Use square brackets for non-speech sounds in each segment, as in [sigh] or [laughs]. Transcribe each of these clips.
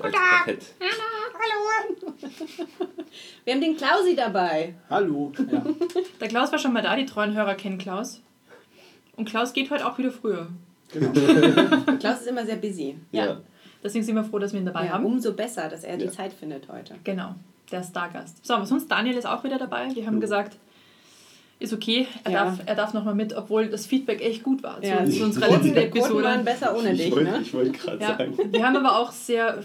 heute als Quartett. Hallo. [laughs] Wir haben den Klausi dabei. Hallo. Ja. Der Klaus war schon mal da, die treuen Hörer kennen Klaus. Und Klaus geht heute auch wieder früher. Genau. [laughs] Klaus ist immer sehr busy. Ja. Deswegen sind wir froh, dass wir ihn dabei Ja, haben. umso besser, dass er die Ja. Zeit findet heute. Genau, der Stargast. So, aber sonst Daniel ist auch wieder dabei. Wir haben gesagt, ist okay, er Ja. darf, er darf nochmal mit, obwohl das Feedback echt gut war zu, Ja, zu [laughs] die unserer letzten die Quoten waren Episode. besser ohne Ich dich, wollte ne? ich wollte gerade Ja, sagen. wir haben aber auch sehr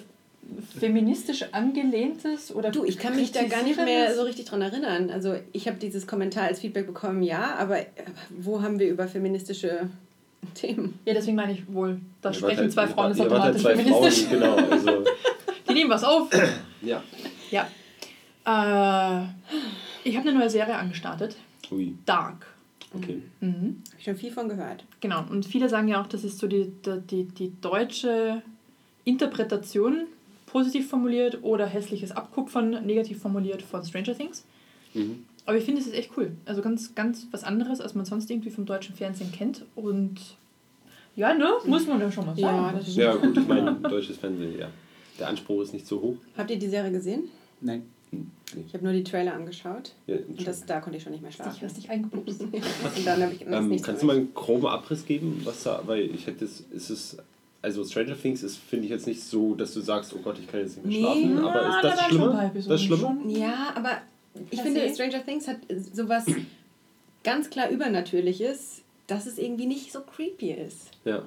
feministisch angelehntes oder Du, ich kann mich da gar nicht mehr so richtig dran erinnern. Also ich habe dieses Kommentar als Feedback bekommen, ja, aber äh, wo haben wir über feministische Themen? Ja, deswegen meine ich wohl, da sprechen halt- zwei Frauen, ist halt automatisch zwei feministisch. Frauen, genau. Also, [laughs] Die nehmen was auf. ja. Ja. Äh, ich habe eine neue Serie angestartet. Ui, Dark. okay. Mhm. Hab ich schon viel von gehört. Genau. Und viele sagen ja auch, das ist so die, die, die, die deutsche Interpretation, positiv formuliert, oder hässliches Abkupfern, negativ formuliert von Stranger Things. Mhm. Aber ich finde, es ist echt cool. Also ganz, ganz was anderes, als man sonst irgendwie vom deutschen Fernsehen kennt. Und ja, ne? Muss man ja schon mal Ja, sagen. das Ja, gut, ich meine, deutsches Fernsehen, ja. Der Anspruch ist nicht so hoch. Habt ihr die Serie gesehen? Nein. Ich habe nur die Trailer angeschaut Ja, und das, da konnte ich schon nicht mehr Ich schlafen. hast dich eingepupst. [laughs] Und dann habe ich ähm, kannst du mal einen groben Abriss geben, was da, weil ich hätte es, ist es, also Stranger Things ist, finde ich jetzt nicht so, dass du sagst, oh Gott, ich kann jetzt nicht mehr Nee, schlafen, aber Ja, ist da das ein schlimmer? Das ist schlimmer? schon. Ja, aber ich finde, se. Stranger Things hat sowas ganz klar Übernatürliches, dass es irgendwie nicht so creepy ist. Ja.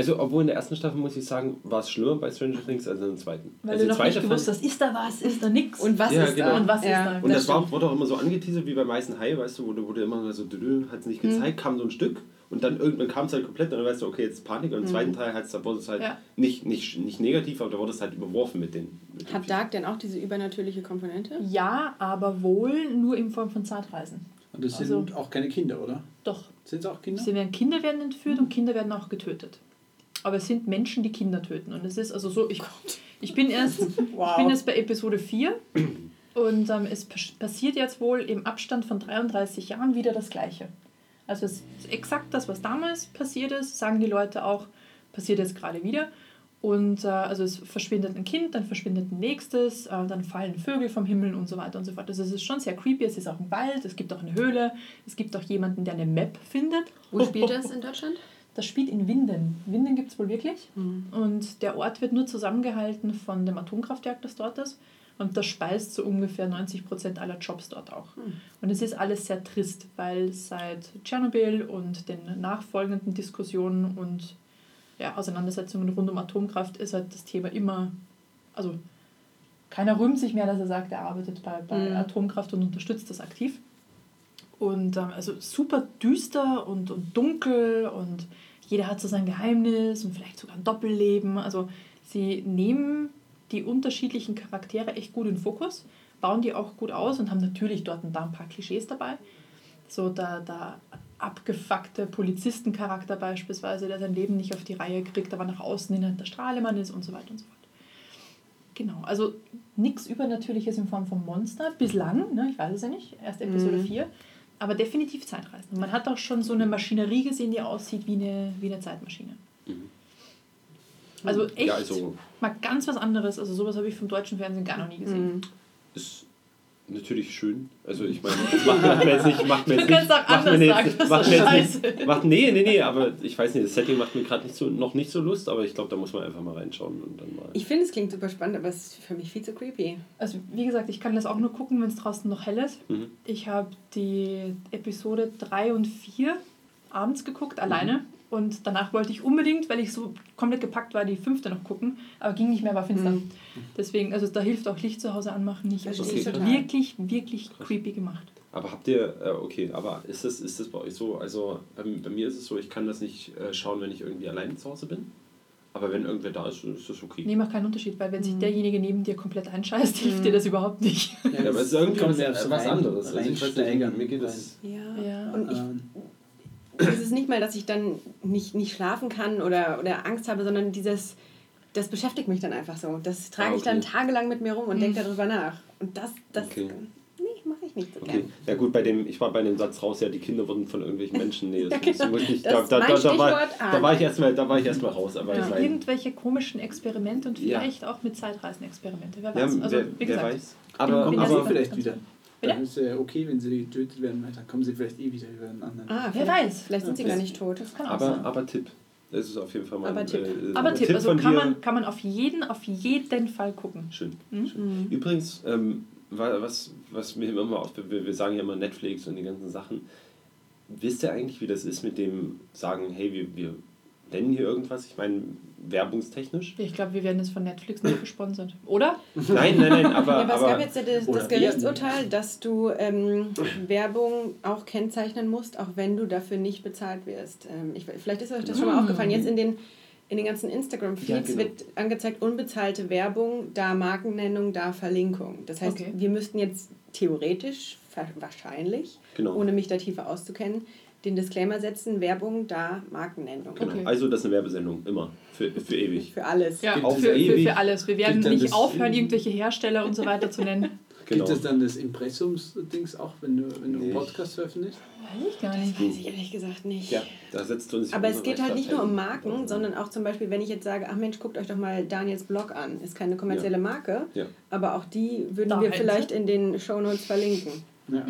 Also, obwohl in der ersten Staffel, muss ich sagen, war es schlimmer bei Stranger Things als in der zweiten. Weil also du noch nicht gewusst hast, ist da was, ist da nix. Und was Ja, ist genau. da? Und was ist da? Und das, war, stimmt. wurde auch immer so angeteasert wie bei Meißen Hai, weißt du, wo du, wo du immer so, hat es nicht Mhm. gezeigt, kam so ein Stück und dann irgendwann kam es halt komplett und dann weißt du, okay, jetzt Panik. Und im zweiten Teil hat's, da wurde es halt Mhm. Ja. nicht, nicht, nicht negativ, aber da wurde es halt überworfen mit den. Mit den Hat Dark denn auch diese übernatürliche Komponente? Ja, aber wohl nur in Form von Zeitreisen. Und das Also- sind auch keine Kinder, oder? Doch. Sind es auch Kinder? Sie werden Kinder werden entführt und Kinder werden auch getötet. Aber es sind Menschen, die Kinder töten. Und es ist also so, ich, ich bin erst [laughs] ich bin jetzt bei Episode 4 und ähm, es pas- passiert jetzt wohl im Abstand von 33 Jahren wieder das Gleiche. Also es ist exakt das, was damals passiert ist, sagen die Leute auch, passiert jetzt gerade wieder. Und äh, also es verschwindet ein Kind, dann verschwindet ein nächstes, äh, dann fallen Vögel vom Himmel und so weiter und so fort. Also es ist schon sehr creepy, es ist auch ein Wald, es gibt auch eine Höhle, es gibt auch jemanden, der eine Map findet. Wo spielt das in Deutschland? Das spielt in Winden. Winden gibt es wohl wirklich. Und der Ort wird nur zusammengehalten von dem Atomkraftwerk, das dort ist. Und das speist so ungefähr 90 Prozent aller Jobs dort auch. Und es ist alles sehr trist, weil seit Tschernobyl und den nachfolgenden Diskussionen und ja, Auseinandersetzungen rund um Atomkraft ist halt das Thema immer, also keiner rühmt sich mehr, dass er sagt, er arbeitet bei, bei Mhm. Atomkraft und unterstützt das aktiv. Und ähm, also super düster und, und dunkel und jeder hat so sein Geheimnis und vielleicht sogar ein Doppelleben. Also sie nehmen die unterschiedlichen Charaktere echt gut in Fokus, bauen die auch gut aus und haben natürlich dort und da ein paar Klischees dabei. So der, der abgefuckte Polizistencharakter beispielsweise, der sein Leben nicht auf die Reihe kriegt, aber nach außen hin halt der Strahlemann ist und so weiter und so fort. Genau, also nichts Übernatürliches in Form von Monster, bislang, ne, ich weiß es ja nicht, erst Episode Mhm. 4, aber definitiv Zeitreisen. Und man hat auch schon so eine Maschinerie gesehen, die aussieht wie eine, wie eine Zeitmaschine. Also echt Ja, also mal ganz was anderes, also sowas habe ich vom deutschen Fernsehen gar noch nie gesehen. Mhm. ist natürlich schön. Also ich meine, das macht mir jetzt nicht, macht mir Du jetzt nicht, kannst auch macht mir anders jetzt- sagen, das macht ist mir jetzt scheiße. nicht, macht, nee, nee, nee, aber ich weiß nicht, das Setting macht mir gerade nicht so, noch nicht so Lust, aber ich glaube, da muss man einfach mal reinschauen und dann mal. Ich finde, es klingt super spannend, aber es ist für mich viel zu creepy. Also wie gesagt, ich kann das auch nur gucken, wenn es draußen noch hell ist. Mhm. Ich habe die Episode 3 und 4 abends geguckt, alleine. Und danach wollte ich unbedingt, weil ich so komplett gepackt war, die fünfte noch gucken. Aber ging nicht mehr, war finster. Mhm. Deswegen, also da hilft auch Licht zu Hause anmachen nicht. Also es Verstehe ist wirklich, wirklich creepy gemacht. Aber habt ihr, äh, okay, aber ist das, ist das bei euch so, also bei, bei mir ist es so, ich kann das nicht äh, schauen, wenn ich irgendwie allein zu Hause bin. Aber wenn irgendwer da ist, ist das okay. Nee, macht keinen Unterschied, weil wenn sich Mhm. derjenige neben dir komplett einscheißt, hilft dir das überhaupt nicht. Ja, aber es ist irgendwie kommt was, was anderes. Also ich weiß nicht, mir geht das. Ja. Ja. Und ich, Es ist nicht mal, dass ich dann nicht, nicht schlafen kann oder, oder Angst habe, sondern dieses, das beschäftigt mich dann einfach so. Das trage Ah, ich dann okay. tagelang mit mir rum und Mhm. denke darüber nach. Und das, das Okay. nee, mache ich ich nicht so Okay, gern. ja gut, bei dem, ich war bei dem Satz raus, ja, die Kinder wurden von irgendwelchen Menschen. Nee, das, Ja, [laughs] muss- genau. muss. Das Da, ist da, da, da, war, Stichwort da war ich erstmal, da war ich erstmal raus. Aber Ja, ich mein, irgendwelche komischen Experimente und Ja. vielleicht auch mit Zeitreisenexperimente. Wer ja, weiß. Also, wer, wie wer gesagt, weiß. Aber, aber vielleicht wieder. Bitte? Dann ist ja okay, wenn sie getötet werden, weil dann kommen sie vielleicht eh wieder über einen anderen. Ah, Wer weiß. Vielleicht sind sie gar nicht tot. das kann auch aber, sein. aber Tipp. Das ist auf jeden Fall mein Aber Tipp. Äh, Aber ein Tipp, also kann man, kann man auf jeden, auf jeden Fall gucken. Schön. Mhm. schön. Übrigens, ähm, wa- was, was mir immer auf, wir, wir sagen ja immer Netflix und die ganzen Sachen. Wisst ihr eigentlich, wie das ist mit dem Sagen, hey, wir, wir nennen hier irgendwas? Ich meine, werbungstechnisch? Ich glaube, wir werden jetzt von Netflix nicht gesponsert. Oder? [laughs] Nein, nein, nein, aber. Ja, aber es aber gab jetzt ja das, das Gerichtsurteil, dass du ähm, Werbung auch kennzeichnen musst, auch wenn du dafür nicht bezahlt wirst. Ähm, ich, vielleicht ist euch das schon mal Mm. aufgefallen. Jetzt in den, in den ganzen Instagram-Feeds Ja, genau. wird angezeigt, unbezahlte Werbung, da Markennennung, da Verlinkung. Das heißt, Okay. wir müssten jetzt theoretisch, wahrscheinlich, Genau. ohne mich da tiefer auszukennen, den Disclaimer setzen, Werbung, da Markennennung. Genau. Okay. Also das ist eine Werbesendung, immer. Für, für ewig. Für alles. Ja, Gibt für, für, für alles. Wir werden nicht das- aufhören, irgendwelche Hersteller und so weiter zu nennen. [laughs] Genau. Gibt es dann das Impressums-Dings auch, wenn du, wenn du einen Nicht. Podcast veröffentlichst? Weiß ich gar nicht. Weiß ich ehrlich gesagt nicht. Ja, da setzt uns Aber es geht halt nicht nur um. Marken, sondern auch zum Beispiel, wenn ich jetzt sage, ach Mensch, guckt euch doch mal Daniels Blog an. Ist keine kommerzielle Marke, Ja. aber auch die würden Da wir halt. vielleicht in den Shownotes verlinken. Ja.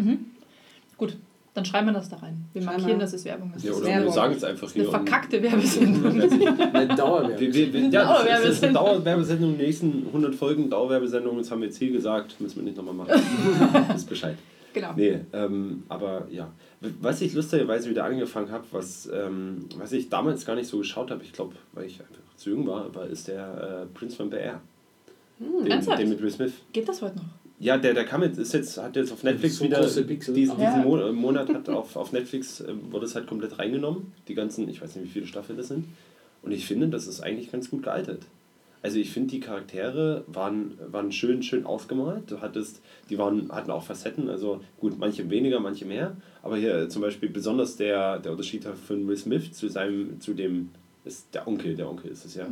Gut, dann schreiben wir das da rein. Wir Schreiben markieren, wir. dass es Werbung ist. Ja, oder Werbung. wir sagen es einfach eine hier. und- verkackte Werbesendung. [laughs] Eine Dauerwerbung. Wir, wir, wir, Eine ja, das ist- das ist eine Dauerwerbesendung. Dauerwerbesendung, die nächsten 100 Folgen Dauerwerbesendung, das haben wir jetzt hier gesagt, müssen wir nicht nochmal machen. [laughs] ist Bescheid. genau. Nee, ähm, aber ja. Was ich lustigerweise wieder angefangen habe, was, ähm, was ich damals gar nicht so geschaut habe, ich glaube, weil ich einfach zu jung war, war ist der äh, Prince von Bel-Air. den, ernsthaft? den mit Will Smith. Geht das heute noch? Ja, der, der kam jetzt, ist jetzt, hat jetzt auf Netflix So wieder, große Pixel. diesen, Ja. diesen Mo äh, Monat hat auf, auf Netflix, äh, wurde es halt komplett reingenommen, die ganzen, ich weiß nicht, wie viele Staffeln das sind. Und ich finde, das ist eigentlich ganz gut gealtert. Also ich finde, die Charaktere waren, waren schön, schön ausgemalt. Du hattest, die waren, hatten auch Facetten, also gut, manche weniger, manche mehr. Aber hier zum Beispiel besonders der, der Unterschied von Will Smith zu seinem, zu dem, ist der Onkel, der Onkel ist es ja.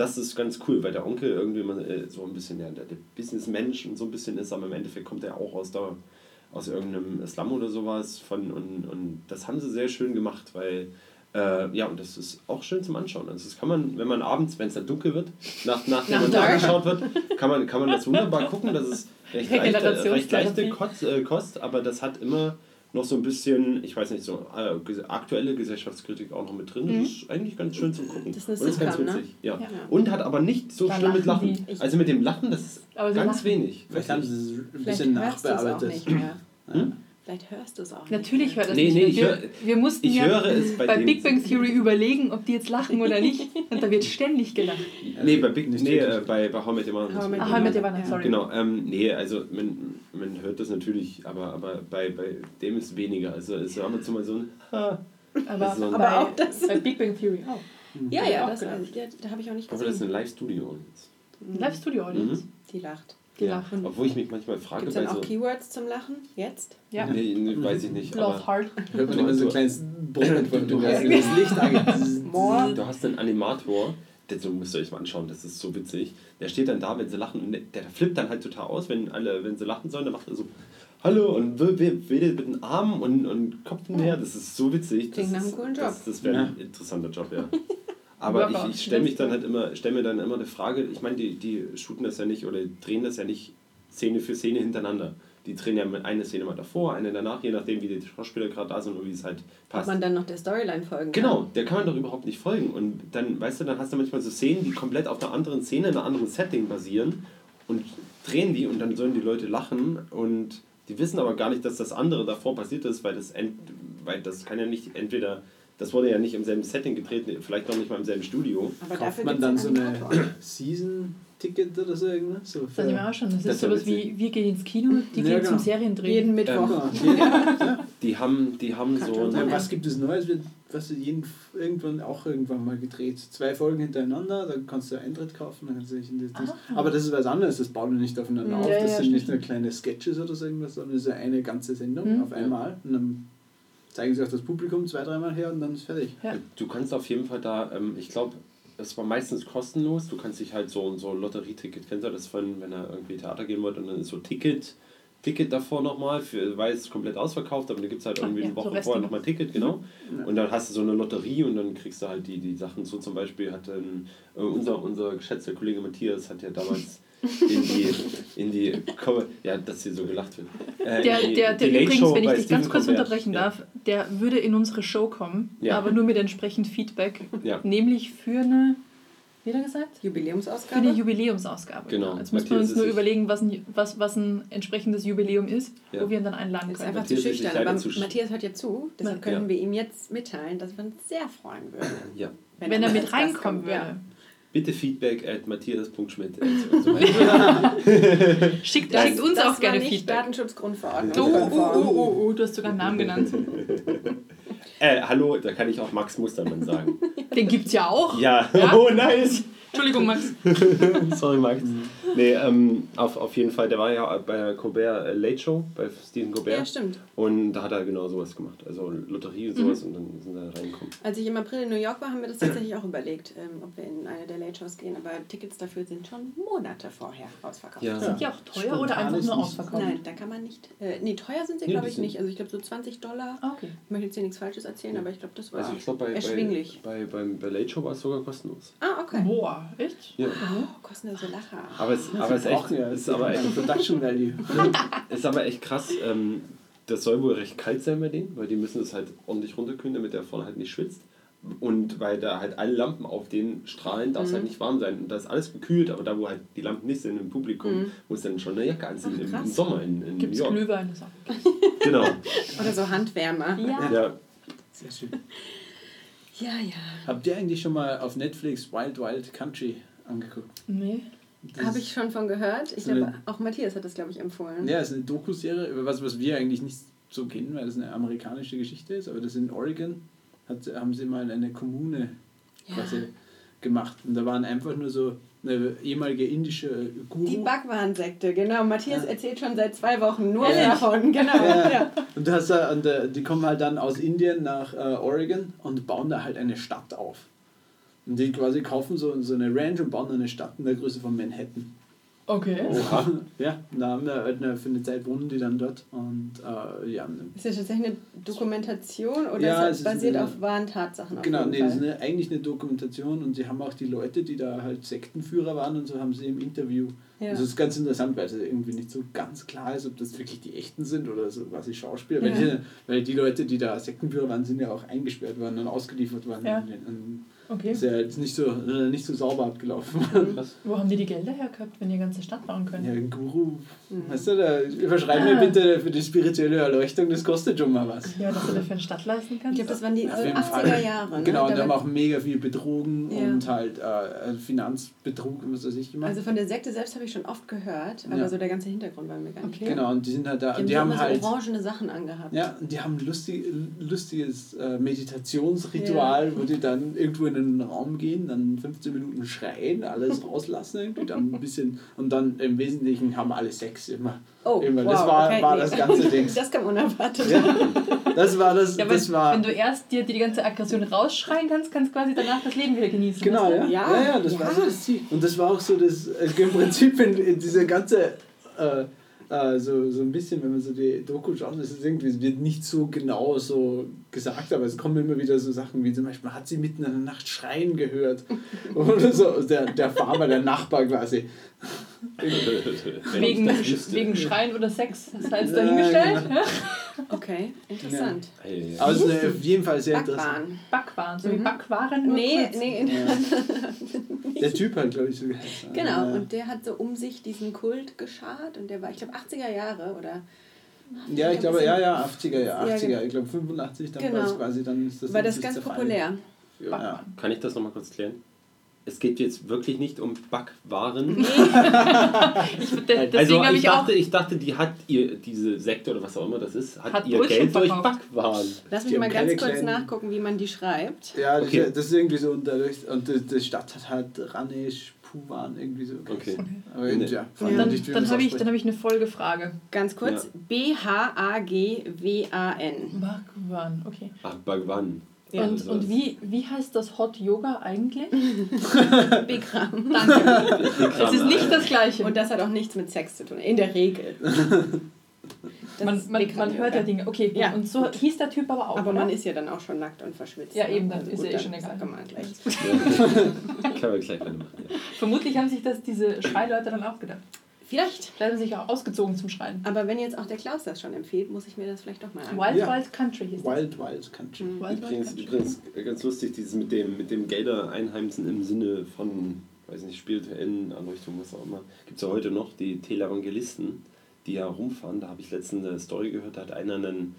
Das ist ganz cool, weil der Onkel irgendwie mal, äh, so ein bisschen der, der Businessmensch und so ein bisschen ist, aber im Endeffekt kommt er auch aus der aus irgendeinem Slum oder sowas von und, und das haben sie sehr schön gemacht, weil äh, ja, und das ist auch schön zum Anschauen. Also das kann man, wenn man abends, wenn es dann dunkel wird, nach, nachdem Nach man angeschaut wird, kann man, kann man das wunderbar gucken. Das ist [laughs] recht leichte, recht leichte. Kost, äh, Kost, aber das hat immer noch so ein bisschen, ich weiß nicht, so äh, aktuelle Gesellschaftskritik auch noch mit drin. Das ist eigentlich ganz schön zum Gucken. Das ist eine und ist ganz ne? witzig. Ja. Ja. Und hat aber nicht so Da schlimm mit lachen die. Also mit dem Lachen, das ist ganz lachen. wenig. Vielleicht haben sie es ein bisschen nachbearbeitet. mehr. Vielleicht hörst du es auch Natürlich hört das Nee, nicht. nee, ich wir, hör- wir mussten ich ja höre es bei bei. Big Bang Theory überlegen, ob die jetzt lachen oder nicht. [laughs] Und da wird ständig gelacht. Nee, bei Big Nicht nee, äh, bei, bei How I Met Your Mother. How I Met Aha, Your Mother, sorry. Genau, ähm, nee, also man, man hört das natürlich, aber, aber bei, bei dem ist weniger. Also es ist mal so ein Ha. Aber, so ein- bei, Aber auch das- bei Big Bang Theory auch. Ja, Ja, ja, auch das ich. Ja, da habe ich auch nicht Ich hoffe, das ist gesehen. eine Live-Studio jetzt. Live-Studio-Audience. Die lacht. Lachen. Obwohl ich mich manchmal frage, Gibt es dann auch so. Keywords zum Lachen? Jetzt? Ja. Nee, nee, weiß ich nicht. Love Hard. Hört man Du- immer so ein kleines Brummen von du das Licht angeht. Du hast einen Animator, der so müsst ihr euch mal anschauen, das ist so witzig. Der steht dann da, wenn sie lachen, und der, der flippt dann halt total aus, wenn alle, wenn sie lachen sollen, dann macht er so. Hallo und we- we- wedelt mit den Armen und, und Kopf näher. Das ist so witzig. Das Klingt nach einem coolen Job. Das, das wäre ein interessanter Job, ja. [laughs] Aber ich, ich stelle mich dann halt immer, stelle mir dann immer eine Frage, ich meine, die, die shooten das ja nicht oder drehen das ja nicht Szene für Szene hintereinander. Die drehen ja eine Szene mal davor, eine danach, je nachdem, wie die Schauspieler gerade da sind und wie es halt Ob passt. man dann noch der Storyline folgen kann. Genau, der kann man doch überhaupt nicht folgen. Und dann, weißt du, dann hast du manchmal so Szenen, die komplett auf einer anderen Szene, in einem anderen Setting basieren und drehen die und dann sollen die Leute lachen und die wissen aber gar nicht, dass das andere davor passiert ist, weil das, ent, weil das kann ja nicht entweder, das wurde ja nicht im selben Setting gedreht, vielleicht noch nicht mal im selben Studio. Aber Kauft dafür man dann so eine Animator. [clears throat] Season-Ticket oder so irgendwas? So Das sehen wir auch schon. Das, Das ist ja sowas wie, wir gehen ins Kino, die Ja, gehen genau. zum Seriendrehen. Jeden Mittwoch. Ja, Die haben, die haben Kann so. Ja, was gibt es Neues? Wird was jeden, irgendwann auch irgendwann mal gedreht. Zwei Folgen hintereinander, dann kannst du Eintritt kaufen, dann kannst du dich in das Dings. Ah. Aber das ist was anderes, das baut nicht aufeinander Mhm. auf. Ja, das ja, sind stimmt, nicht nur kleine Sketches oder so irgendwas, sondern es ist eine ganze Sendung Mhm. auf einmal. Und dann zeigen sie auch das Publikum zwei, dreimal her und dann ist fertig. Ja. Du kannst auf jeden Fall da, ähm, ich glaube, es war meistens kostenlos. Du kannst dich halt so so ein Lotterieticket, kennst du das von, wenn er irgendwie Theater gehen wollte und dann ist so Ticket, Ticket davor nochmal, für, weil es komplett ausverkauft, aber dann gibt es halt Ah, irgendwie ja, eine so Woche Reste vorher noch. nochmal ein Ticket, genau. Und dann hast du so eine Lotterie und dann kriegst du halt die, die Sachen. So zum Beispiel hat dann, äh, unser, unser geschätzter Kollege Matthias hat ja damals [laughs] in die, in die ja, dass hier so gelacht wird. Äh, Der, in die- der, der die übrigens, Show wenn ich dich ganz kurz Colbert. unterbrechen Ja. darf, der würde in unsere Show kommen, Ja. aber nur mit entsprechend Feedback. Ja. Nämlich für eine, wie hat er gesagt? Für Jubiläumsausgabe? eine Jubiläumsausgabe. Genau. Jetzt muss man Matthias uns nur überlegen, was ein, was, was ein entsprechendes Jubiläum ist, Ja. wo wir ihn dann einladen ist können. einfach zu Matthias ist sich schüchtern. leider Aber zu Matthias hört ja zu, deshalb Ja. können wir ihm jetzt mitteilen, dass wir uns sehr freuen würden. Ja. Wenn er mal mit reinkommen würde. Bitte Feedback at matthias.schmidt. [laughs] Schickt, Das, schickt uns das auch war gerne nicht Feedback. Datenschutzgrundverordnung. Oh, oh, oh, oh, oh, du hast sogar einen Namen genannt. [laughs] äh, hallo, da kann ich auch Max Mustermann sagen. Den gibt's ja auch. Ja, Ja? [laughs] oh nice. Entschuldigung, Max. [laughs] Sorry, Max. Nee, ähm, auf, auf jeden Fall, der war ja bei der Colbert äh, Late Show, bei Stephen Colbert. Ja, stimmt. Und da hat er genau sowas gemacht. Also Lotterie und sowas und dann sind wir da reingekommen. Als ich im April in New York war, haben wir das tatsächlich auch überlegt, ähm, ob wir in eine der Late Shows gehen. Aber Tickets dafür sind schon Monate vorher ausverkauft. Ja. Sind die auch teuer Spontan oder einfach nur ausverkauft? Nein, da kann man nicht. Äh, nee, teuer sind sie, Nee, glaube ich, nicht. Also ich glaube so 20 Dollar. Ah, okay. Ich möchte jetzt hier nichts Falsches erzählen, aber ich glaube, das war Also ich glaube, bei, erschwinglich. bei, bei, beim, bei Late Show war es sogar kostenlos. Ah, okay. Boah, echt? Ja. Oh, kostenlose Lacher. Aber es, aber es ist echt, ja, es ist aber echt, [laughs] Production Value. ist aber echt krass. Ähm, das soll wohl recht kalt sein bei denen, weil die müssen das halt ordentlich runterkühlen, damit der vorne halt nicht schwitzt. Und weil da halt alle Lampen auf den strahlen, darf es Mhm. halt nicht warm sein. Und da ist alles gekühlt, aber da, wo halt die Lampen nicht sind im Publikum, Mhm. muss dann schon eine Jacke anziehen Ach, im, im. Sommer in, in New Gibt's York. Glühwein? Das auch. Genau. [laughs] Oder so Handwärmer. Ja. Ja. Sehr schön. Ja, ja. Habt ihr eigentlich schon mal auf Netflix Wild Wild Country angeguckt? Nee. Habe ich schon von gehört. Ich So glaube, auch Matthias hat das, glaube ich, empfohlen. Ja, es ist eine Doku-Serie über was, was wir eigentlich nicht so kennen, weil das eine amerikanische Geschichte ist, aber das in Oregon hat, haben sie mal eine Kommune Ja. quasi gemacht. Und da waren einfach nur so eine ehemalige indische Guru. Die Backwarensekte, genau. Matthias Ja. erzählt schon seit zwei Wochen nur Ehrlich? davon. [laughs] Genau. Ja. Ja. Und du hast da, und äh, die kommen halt dann aus Indien nach äh, Oregon und bauen da halt eine Stadt auf. Und die quasi kaufen so, so eine Ranch und bauen eine Stadt in der Größe von Manhattan. Okay. Oha. [laughs] Ja, da haben wir halt eine, für eine Zeit wohnen die dann dort und äh, ja, Ist das tatsächlich eine Dokumentation oder Ja, ist es das basiert eine- auf wahren Tatsachen? Genau, nee, das ist eine, eigentlich eine Dokumentation und sie haben auch die Leute, die da halt Sektenführer waren und so, haben sie im Interview. Ja. Also das ist ganz interessant, weil es irgendwie nicht so ganz klar ist, ob das wirklich die echten sind oder so quasi Schauspieler. Ja. Weil, die, weil die Leute, die da Sektenführer waren, sind ja auch eingesperrt worden und ausgeliefert worden. Ja. Und, und Okay. ist ja jetzt nicht so, äh, nicht so sauber abgelaufen. [laughs] Krass. Wo haben die die Gelder her gehabt, wenn die ganze Stadt bauen können? Ja, ein Guru, Mhm. weißt du, da überschreib mir Ah. bitte für die spirituelle Erleuchtung, das kostet schon mal was. Ja, dass du dafür eine Stadt leisten Ich kannst? glaube, das waren die Auf jeden 80er Fall. Jahre. Ne? Genau, und Da die haben auch mega viel betrogen Ja. und halt äh, Finanzbetrug und was weiß ich gemacht. Also von der Sekte selbst habe ich schon oft gehört, aber Ja. so der ganze Hintergrund war mir gar nicht Okay. genau, und die sind halt da, Die haben, die haben halt. so orangene Sachen angehabt. Ja, und die haben ein lustig, lustiges äh, Meditationsritual, wo die dann irgendwo in einen Raum gehen, dann 15 Minuten schreien, alles [laughs] rauslassen irgendwie, dann ein bisschen und dann im Wesentlichen haben alle Sex immer. Oh, immer. wow, das war, okay, war nee. das ganze Ding. [laughs] Das kam unerwartet. Ja, das war das, Ja, wenn, das war. wenn du erst dir die ganze Aggression rausschreien kannst, kannst du quasi danach das Leben wieder genießen. Genau, ja. Ja, Ja, ja, das war so das Ziel. Und das war auch so das, äh, im Prinzip in, in diese ganze, äh, äh, so, so ein bisschen, wenn man so die Doku schaut, ist irgendwie, es wird nicht so genau so gesagt, aber es kommen immer wieder so Sachen wie zum Beispiel, hat sie mitten in der Nacht schreien gehört. [laughs] Oder so, der, der Farmer, der Nachbar quasi. [laughs] Wegen, wegen Schreien oder Sex. Das heißt Ja, dahingestellt. genau. Ja, Okay, interessant. Es ist eine, auf jeden Fall sehr interessant. Backwaren. Backwaren, so wie Mhm. Backwaren. Nee, nee. Ja. [laughs] Der Typ hat, glaube ich, so geheißen. Genau, Ja. und der hat so um sich diesen Kult geschart und der war, ich glaube, 80er Jahre oder Ja, ich glaube, ja, ja, 80er, ja, Ja, 80er. genau. Ich glaube, 85, dann Genau. war es quasi, dann ist das war das ganz zerfallen. populär. Ja. Backwaren. Kann ich das nochmal kurz klären? Es geht jetzt wirklich nicht um Backwaren. [laughs] Ich, de- deswegen also habe ich ich dachte, ich dachte, die hat ihr, diese Sekte oder was auch immer das ist, hat, Hat ihr Brötchen Geld durch verkauft. Backwaren. Lass Die mich haben mal ganz kurz kleinen- nachgucken, wie man die schreibt. Ja, das, Okay. ist, das ist irgendwie so und dadurch, und die, die Stadt hat halt Ranesh Puwan irgendwie so. Okay. Aber Nee. ja, Ja. ja. Dann, dann habe ich, dann hab ich eine Folgefrage. Ganz kurz, B-H-A-G-W-A-N. Backwaren, okay. Ach, Bhagwan. Ja. und also und wie, wie heißt das Hot Yoga eigentlich? [laughs] Bikram. Danke. Es ist nicht das Gleiche. Und das hat auch nichts mit Sex zu tun, in der Regel. [laughs] man, man, man hört ja Dinge. Okay, Ja, und so hieß der Typ aber auch. Aber oder? man ist ja dann auch schon nackt und verschwitzt. Ja, ne? eben, dann ist gut, ja eh dann schon egal. Kann man gleich. [laughs] Kann man gleich. Ja. Vermutlich haben sich das diese Schreileute dann auch gedacht. Vielleicht. Vielleicht haben sie sich auch ausgezogen zum Schreien. Aber wenn jetzt auch der Klaus das schon empfiehlt, muss ich mir das vielleicht doch mal anschauen. Wild Ja. Wild Country hieß das. Wild Wild Country. Mhm. Wild Wild Übrigens, Country. übrigens ganz lustig, dieses mit dem, mit dem Gelder einheimsen im Sinne von, weiß nicht, spirituellen Anrichtungen, was auch immer. Gibt es ja heute noch die Televangelisten, die ja rumfahren. Da habe ich letztens eine Story gehört, da hat einer einen,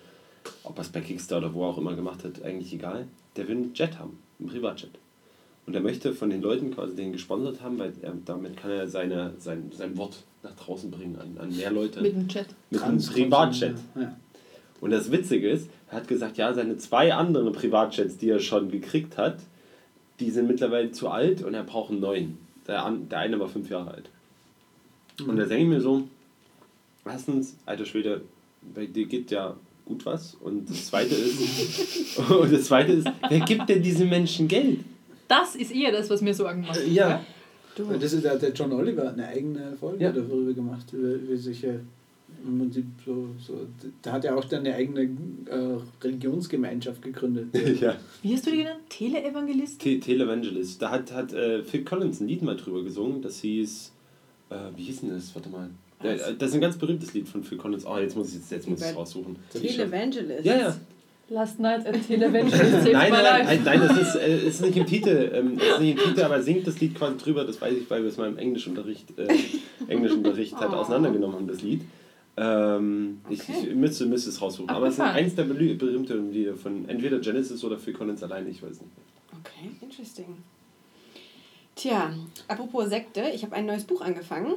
ob er es bei Kickstarter oder wo auch immer gemacht hat, eigentlich egal. Der will einen Jet haben, einen Privatjet. Und er möchte von den Leuten quasi den gesponsert haben, weil er, damit kann er seine, sein, sein Wort nach draußen bringen an, an mehr Leute. Mit dem Chat. mit einem Privatjet. Ja. Und das Witzige ist, er hat gesagt, ja, seine zwei anderen Privatjets, die er schon gekriegt hat, die sind mittlerweile zu alt und er braucht einen neuen. Der, an, der eine war fünf Jahre alt. Und da denke ich mir so, erstens, alter Schwede, bei dir geht ja gut was. Und das zweite ist, [laughs] und das zweite ist, wer gibt denn diesen Menschen Geld? Das ist eher das, was mir Sorgen macht. Ja, Du. Weil Das ist, da hat der John Oliver eine eigene Folge Ja. darüber gemacht, über, über solche, im Prinzip so, so, da hat er auch dann eine eigene äh, Religionsgemeinschaft gegründet. [laughs] ja. Wie hast du die genannt? Teleevangelist? Te Televangelist. Da hat, hat äh, Phil Collins ein Lied mal drüber gesungen, das hieß, äh, wie hieß denn das? Warte mal. Ja, Was? das ist ein ganz berühmtes Lied von Phil Collins. Oh, jetzt muss ich jetzt, jetzt muss ich es raussuchen. Televangelist. Ja, ja. Last night at [laughs] saved Nein, nein, nein, nein, das ist, [laughs] äh, ist nicht im Titel. Ähm, ist nicht im Titel, aber er singt das Lied quasi drüber. Das weiß ich, weil wir es mal im Englischunterricht, äh, [laughs] Englischunterricht halt Oh. auseinandergenommen haben, das Lied. Ähm, ich, Okay. ich müsste, müsste es raussuchen. Aber es ist eins der berü- berühmten Lieder von entweder Genesis oder Phil Collins alleine, ich weiß nicht. Okay, interesting. Tja, apropos Sekte, ich habe ein neues Buch angefangen.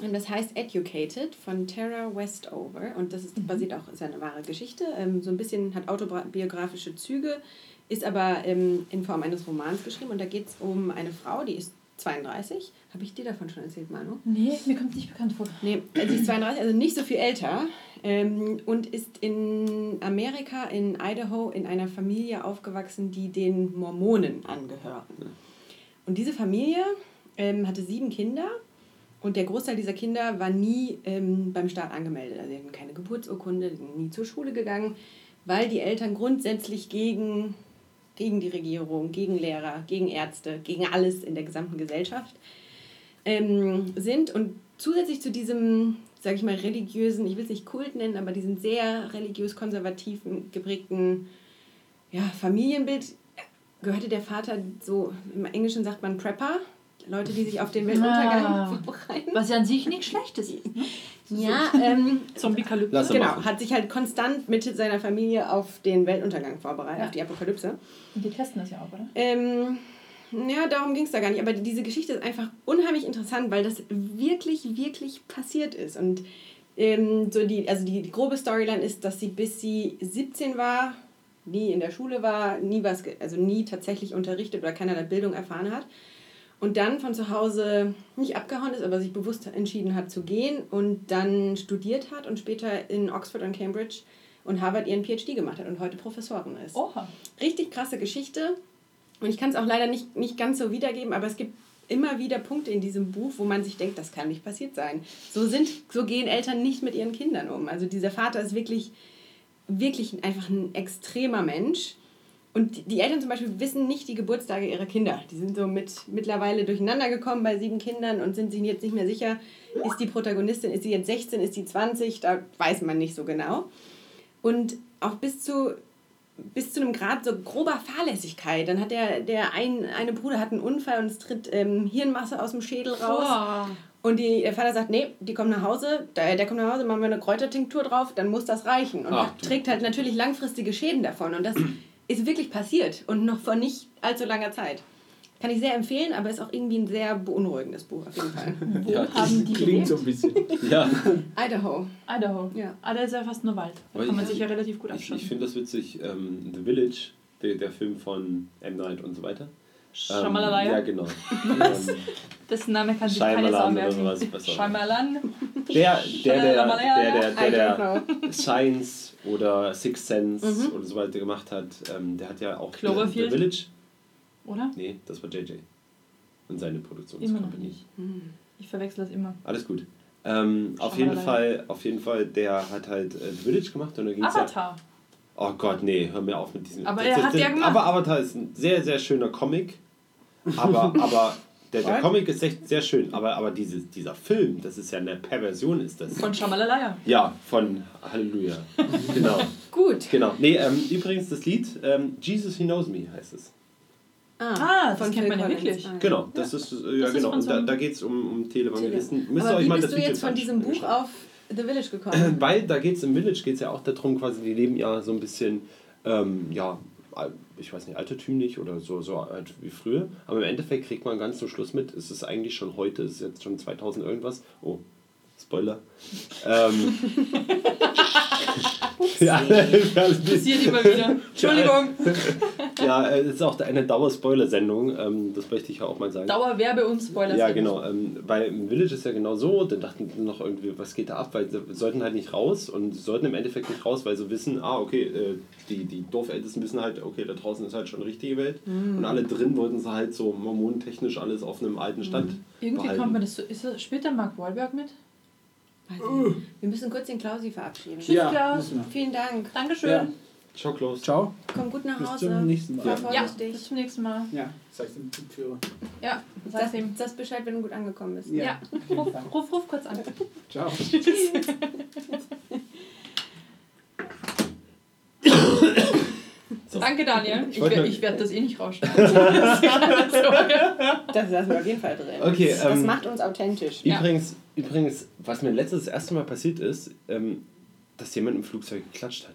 Und das heißt Educated von Tara Westover. Und das ist, basiert auch, ist eine wahre Geschichte. Ähm, so ein bisschen hat autobiografische Züge, ist aber ähm, in Form eines Romans geschrieben. Und da geht es um eine Frau, die ist 32. Habe ich dir davon schon erzählt, Manu? Nee, mir kommt es nicht bekannt vor. Nee, also sie ist 32, also nicht so viel älter ähm, und ist in Amerika, in Idaho, in einer Familie aufgewachsen, die den Mormonen angehören. Und diese Familie hatte sieben Kinder und der Großteil dieser Kinder war nie ähm, beim Staat angemeldet. Also sie hatten keine Geburtsurkunde, sind nie zur Schule gegangen, weil die Eltern grundsätzlich gegen, gegen die Regierung, gegen Lehrer, gegen Ärzte, gegen alles in der gesamten Gesellschaft ähm, sind und zusätzlich zu diesem, sage ich mal, religiösen, ich will es nicht Kult nennen, aber diesen sehr religiös-konservativen geprägten ja, Familienbild gehörte der Vater so, im Englischen sagt man Prepper, Leute, die sich auf den Weltuntergang Ah. vorbereiten. Was ja an sich nichts Schlechtes ist. Ne? Ja, ähm, Zombie-Kalypse. Genau, machen. hat sich halt konstant mit seiner Familie auf den Weltuntergang vorbereitet, Ja. auf die Apokalypse. Und die testen das ja auch, oder? Ähm, ja, darum ging es da gar nicht. Aber diese Geschichte ist einfach unheimlich interessant, weil das wirklich, wirklich passiert ist. Und ähm, so die, also die, die grobe Storyline ist, dass sie bis sie 17 war, nie in der Schule war, nie was, also nie tatsächlich unterrichtet oder keinerlei Bildung erfahren hat. Und dann von zu Hause nicht abgehauen ist, aber sich bewusst entschieden hat zu gehen und dann studiert hat und später in Oxford und Cambridge und Harvard ihren PhD gemacht hat und heute Professorin ist Oha. richtig krasse Geschichte. Und ich kann es auch leider nicht, nicht ganz so wiedergeben, aber es gibt immer wieder Punkte in diesem Buch, wo man sich denkt, das kann nicht passiert sein. So, sind, so gehen Eltern nicht mit ihren Kindern um. Also dieser Vater ist wirklich, wirklich einfach ein extremer Mensch. Und die- Eltern zum Beispiel wissen nicht die Geburtstage ihrer Kinder. Die sind so mit mittlerweile durcheinander gekommen bei sieben Kindern und sind sich jetzt nicht mehr sicher, ist die Protagonistin, ist sie jetzt 16, ist sie 20, da weiß man nicht so genau. Und auch bis zu, bis zu einem Grad so grober Fahrlässigkeit. Dann hat der, der ein, eine Bruder hat einen Unfall und es tritt ähm, Hirnmasse aus dem Schädel raus. Boah. Und die, der Vater sagt, nee, die kommt nach Hause, der, der kommt nach Hause, machen wir eine Kräutertinktur drauf, dann muss das reichen. Und Ach, trägt halt natürlich langfristige Schäden davon. Und das ist wirklich passiert und noch vor nicht allzu langer Zeit. Kann ich sehr empfehlen, aber ist auch irgendwie ein sehr beunruhigendes Buch auf jeden Fall. [laughs] Wo Ja, haben die Klingt gelebt? so ein bisschen. [laughs] Ja, Idaho. Idaho. Ja. Ah, da ist ja fast nur Wald. Da Aber kann man ich- sich ja relativ gut ich, abschauen. ich finde das witzig. Ähm, The Village, der, der Film von M. Night und so weiter. Ähm, Schamalalaya. ja, genau. [laughs] ähm, Dessen Name kann sich keine Sau merken. was. Shyamalan. Der, der, der, der, der, der, der know. Science oder Sixth Sense Mhm. oder so weiter gemacht hat, ähm, der hat ja auch Cloverfield? The Village. Oder? Nee, das war JJ. Und seine Produktionscompany. nicht. Ich verwechsel das immer. Alles gut. Ähm, auf, jeden Fall, auf jeden Fall, der hat halt äh, The Village gemacht und da ging es ja. Avatar. Oh Gott, nee, hör mir auf mit diesem. Aber er hat ja gemacht. Aber Avatar ist ein sehr, sehr schöner Comic. Aber, [laughs] aber der, der? Comic ist echt sehr schön. Aber, aber diese, dieser Film, das ist ja eine Perversion, ist das. Von Shamalalaya. Ja, von Halleluja. genau. [laughs] Gut. Genau. Nee, ähm, übrigens das Lied ähm, Jesus He Knows Me heißt es. Ah, das kennt Phil man ja wirklich. Ah, ja. Genau, das ist äh, ja Das ist genau. von Und so da, da geht es um, um Televangelisten. Müsst ihr Aber euch wie mal bist das du Video jetzt von diesem Buch auf The Village gekommen? Weil da geht es im Village geht es ja auch darum, quasi, die leben ja so ein bisschen, ähm, ja, ich weiß nicht, altertümlich oder so, so alt wie früher. Aber im Endeffekt kriegt man ganz zum Schluss mit, es ist eigentlich schon heute, es ist jetzt schon 2000 irgendwas. Oh, Spoiler. ähm, [laughs] [laughs] ja, Passiert immer wieder. Entschuldigung. ja, es ist auch eine Dauer-Spoiler-Sendung, ähm, das möchte ich ja auch mal sagen. Dauerwerbe und Spoiler. Ja, genau. Ähm, weil im Village ist ja genau so, dann dachten noch irgendwie, was geht da ab, weil sie sollten halt nicht raus und sollten im Endeffekt nicht raus, weil sie wissen, ah, okay, äh, die, die Dorfältesten wissen halt, okay, da draußen ist halt schon richtige Welt und alle drin wollten sie halt so mormonentechnisch alles auf einem alten Stand Irgendwie behalten. kommt man das so. Ist das, spielt der Mark Wahlberg mit? Weiß ich nicht. Wir müssen kurz den Klausi verabschieden. Tschüss, Ja, Klaus. Vielen Dank. Dankeschön. Ja. Ciao, Klaus. Ciao. Komm gut nach Bis Hause. zum nächsten Mal. Ja, bis zum nächsten Mal. Ja, sag dem Zugführer. Ja, Sag, sag's ihm. sag Bescheid, wenn du gut angekommen bist. Ja. Ja, ruf, ruf, ruf kurz an. Ciao. [laughs] So. Danke, Daniel. Ich, wollte wer- nur- ich werde das eh nicht rausschneiden. [laughs] Das. Das lassen wir auf jeden Fall drin. Okay, das ähm, macht uns authentisch. Ja. Übrigens, übrigens, was mir letztes das erste Mal passiert ist, ähm, dass jemand im Flugzeug geklatscht hat.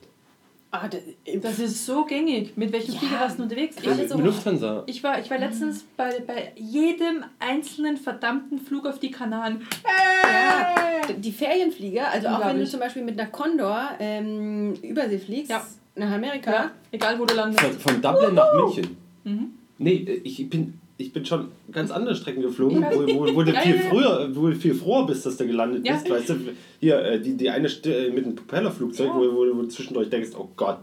Ah, das, Das ist so gängig. Mit welchem Ja. Flieger warst du unterwegs? Ich, so- Mit Lufthansa. ich, war, ich war letztens bei, bei jedem einzelnen verdammten Flug auf die Kanaren. Ja, die Ferienflieger, also auch wenn du zum Beispiel mit einer Condor ähm, Übersee fliegst, Ja. Nach Amerika, Ja, egal wo du landest. Von, von Dublin nach München. Mhm. Nee, ich bin, ich bin schon ganz andere Strecken geflogen, Ja. wo, wo, wo du [laughs] Ja, viel ja, ja. früher, wo du viel froher bist, dass du gelandet Ja. bist. Weißt du, hier, äh, die, die eine St äh, mit dem Propellerflugzeug, Ja. wo, wo, wo du zwischendurch denkst, oh Gott.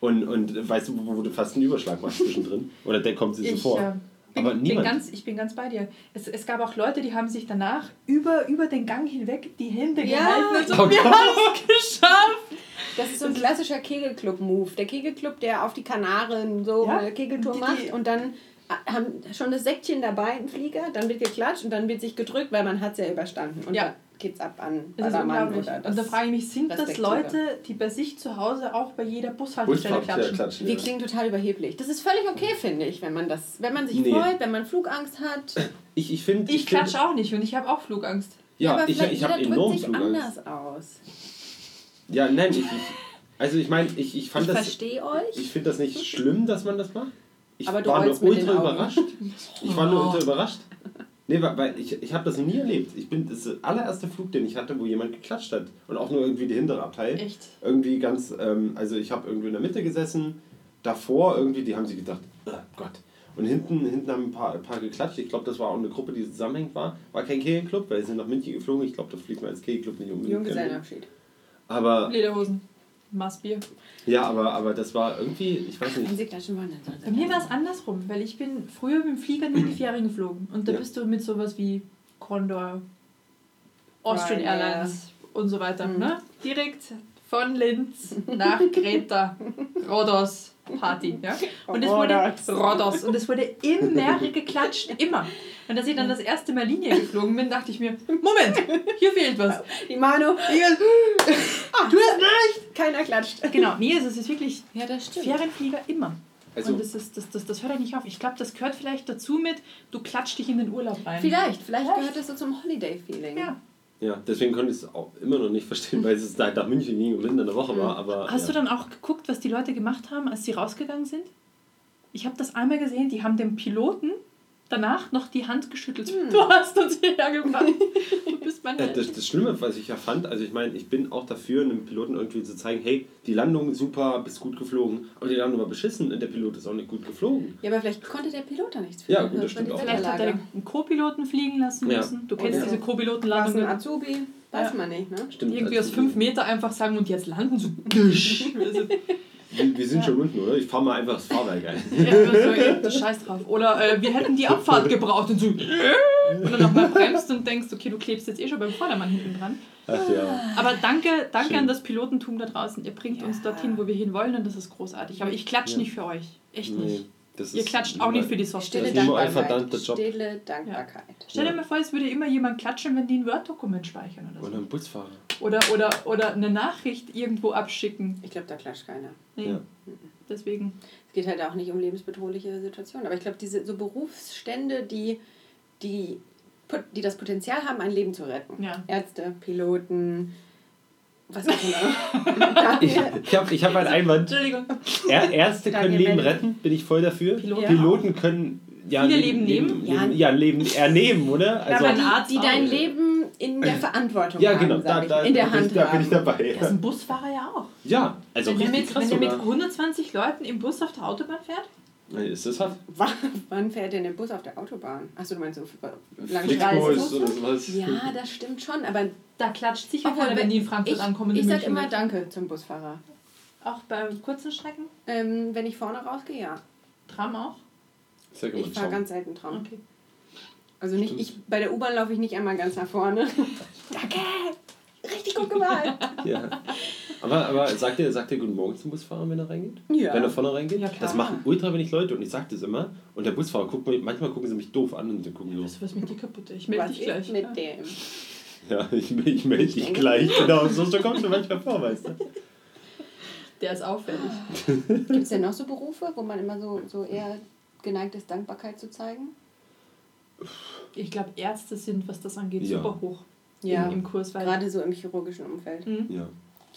Und, und weißt du, wo, wo du fast einen Überschlag machst zwischendrin? Oder der kommt sich so Ich, vor. äh, bin, Aber bin niemand. ganz, ich bin ganz bei dir. Es, es gab auch Leute, die haben sich danach über, über den Gang hinweg die Hände Ja. gehalten und so, Oh wir haben es geschafft. das ist so ein klassischer Kegelclub-Move. Der Kegelclub, der auf die Kanaren so Ja. eine Kegeltour Die- die- macht und dann äh, haben schon das Säckchen dabei, ein Flieger, dann wird geklatscht und dann wird sich gedrückt, weil man hat es ja überstanden. Und Ja. Geht's ab an Das ist Ballermann unglaublich. oder das. Und da frage ich mich, sind das. Leute, die bei sich zu Hause auch bei jeder Bushaltestelle ja, klatschen? klatschen. Wir Ja. klingen total überheblich. Das ist völlig okay, finde ich, wenn man das, wenn man sich Nee. freut, wenn man Flugangst hat. Ich, ich finde. Ich klatsche auch nicht und ich habe auch Flugangst. Ja, aber ich, vielleicht ich habe enorm sich Flugangst. anders aus. Ja, nein, ich, ich, also ich meine, ich, ich fand Ich das. verstehe euch. Ich finde das nicht schlimm, dass man das macht. Ich Aber du war nur ultra überrascht. Ich war nur Oh. ultra überrascht. Nee, weil, ich, ich habe das noch nie erlebt. Ich bin das ist der allererste Flug, den ich hatte, wo jemand geklatscht hat. Und auch nur irgendwie die hintere Abteil. Echt? Irgendwie ganz, ähm, also ich habe irgendwie in der Mitte gesessen. Davor irgendwie, die haben sich gedacht, oh Gott. Und hinten, hinten haben ein paar, ein paar geklatscht. Ich glaube, das war auch eine Gruppe, die zusammenhängend war. War kein Kegelclub, weil sie sind nach München geflogen. Ich glaube, da fliegt man als Kegelclub nicht unbedingt. Junggesellenabschied. Aber, Lederhosen. Maßbier. ja, aber, aber das war irgendwie, ich weiß nicht. Bei mir war es andersrum, weil ich bin früher mit dem Flieger nie in die [clears throat] Ferien geflogen. Und da Ja. bist du mit sowas wie Condor, Austrian Ryanair. Airlines und so weiter. Mhm. Ne? Direkt von Linz nach Kreta, Rhodos, Party. Ja? Und es wurde Rhodos. Rhodos. Und es wurde immer [laughs] geklatscht, immer. Und als ich dann das erste Mal Linie geflogen bin, dachte ich mir, Moment, hier fehlt was. Die Manu. Ah, du hast recht. Keiner klatscht. Genau, nee, es ist wirklich Ja, das stimmt. Ferienflieger immer. Also, und das, ist, das, das, das hört ja nicht auf. Ich glaube, das gehört vielleicht dazu mit, du klatscht dich in den Urlaub rein. Vielleicht, vielleicht Vielleicht. gehört das so zum Holiday-Feeling. Ja. Ja, deswegen konnte ich es auch immer noch nicht verstehen, weil es da nach München ging und mitten in der Woche war. Aber, Hast ja. du dann auch geguckt, was die Leute gemacht haben, als sie rausgegangen sind? Ich habe das einmal gesehen, die haben dem Piloten danach noch die Hand geschüttelt. Du hast uns hierher gebracht. Du [laughs] bist mein Held. das, das Schlimme, was ich ja fand, also ich meine, ich bin auch dafür, einem Piloten irgendwie zu zeigen, hey, die Landung super, bist gut geflogen, aber die Landung war beschissen und der Pilot ist auch nicht gut geflogen. Ja, aber vielleicht konnte der Pilot da nichts für. Ja, gut, das stimmt auch. Vielleicht hat er einen Co-Piloten fliegen lassen Ja. müssen. Du kennst Oder- diese Was ein. Azubi, weiß Ja. man nicht, ne? Stimmt. Irgendwie aus also- fünf Meter einfach sagen und jetzt landen [laughs] so. Wir, wir sind Ja. schon unten, oder? Ich fahr mal einfach das Fahrwerk ein. Ja, so, scheiß drauf. Oder äh, wir hätten die Abfahrt gebraucht und so. Und dann nochmal bremst und denkst, okay, du klebst jetzt eh schon beim Vordermann hinten dran. Ach ja. Aber danke, danke Schön. an das Pilotentum da draußen. Ihr bringt uns Ja. dorthin, wo wir hinwollen und das ist großartig. Aber ich klatsche Ja. nicht für euch. Echt nicht. Das Ihr ist klatscht auch nicht für die Software. Stille Das ist nur ein Dankbarkeit. Stille Dankbarkeit. Stell dir Ja. mal vor, es würde immer jemand klatschen, wenn die ein Word-Dokument speichern oder Oder so. ein Busfahrer. Oder, oder, oder eine Nachricht irgendwo abschicken. Ich glaube, da klatscht keiner. Nee, Ja. deswegen. Es geht halt auch nicht um lebensbedrohliche Situationen. Aber ich glaube, diese so Berufsstände, die, die, die das Potenzial haben, ein Leben zu retten. Ja. Ärzte, Piloten, was. [laughs] Ich, ich habe ich hab einen Einwand. Entschuldigung. Ärzte können Daniel Leben retten, bin ich voll dafür. Piloten Piloten können ja, Viele Leben nehmen? Leben, Ja. ja, Leben ernehmen, oder? Also, aber ein die, die dein Leben in der Verantwortung ja, haben, genau, sag da, da, in der Hand ich, da bin ich haben. dabei. Das ist ein Busfahrer ja auch. Ja, also wenn richtig mit, krass wenn der mit sogar. 120 Leuten im Bus auf der Autobahn fährt? Ist das hart? Wann, fährt denn der Bus auf der Autobahn? Achso, du meinst so lange sowas. Ja, das stimmt schon, aber Da klatscht sicher keiner, wenn die in Frankfurt ich, ankommen. ich sag immer mit. Danke zum Busfahrer. Auch bei kurzen Strecken? Ähm, wenn ich vorne rausgehe, ja. Tram auch? Sag mal, Ich fahre ganz selten Tram. Okay. Also nicht, Stimmt. ich, bei der U-Bahn laufe ich nicht einmal ganz nach vorne. [laughs] Danke! Richtig gut [laughs] gemacht! Ja. Aber, aber sagt ihr, sagt ihr Guten Morgen zum Busfahrer, wenn er reingeht? Ja. Wenn er vorne reingeht? Ja, klar. das machen ultra wenig Leute und ich sag das immer. Und der Busfahrer guckt mir, manchmal gucken sie mich doof an und dann gucken so. Was, was mit dir kaputt? Ich melde dich gleich. mit ja. dem? Ja, ich, [laughs] ich melde dich denke- gleich. Genau, so, so kommst du manchmal vor, weißt du? [laughs] Der ist auffällig. [laughs] Gibt es denn noch so Berufe, wo man immer so, so eher geneigt ist, Dankbarkeit zu zeigen? Ich glaube, Ärzte sind, was das angeht, Ja. super hoch Ja. im, im Kurs. Weil Gerade so im chirurgischen Umfeld. Mhm. Ja.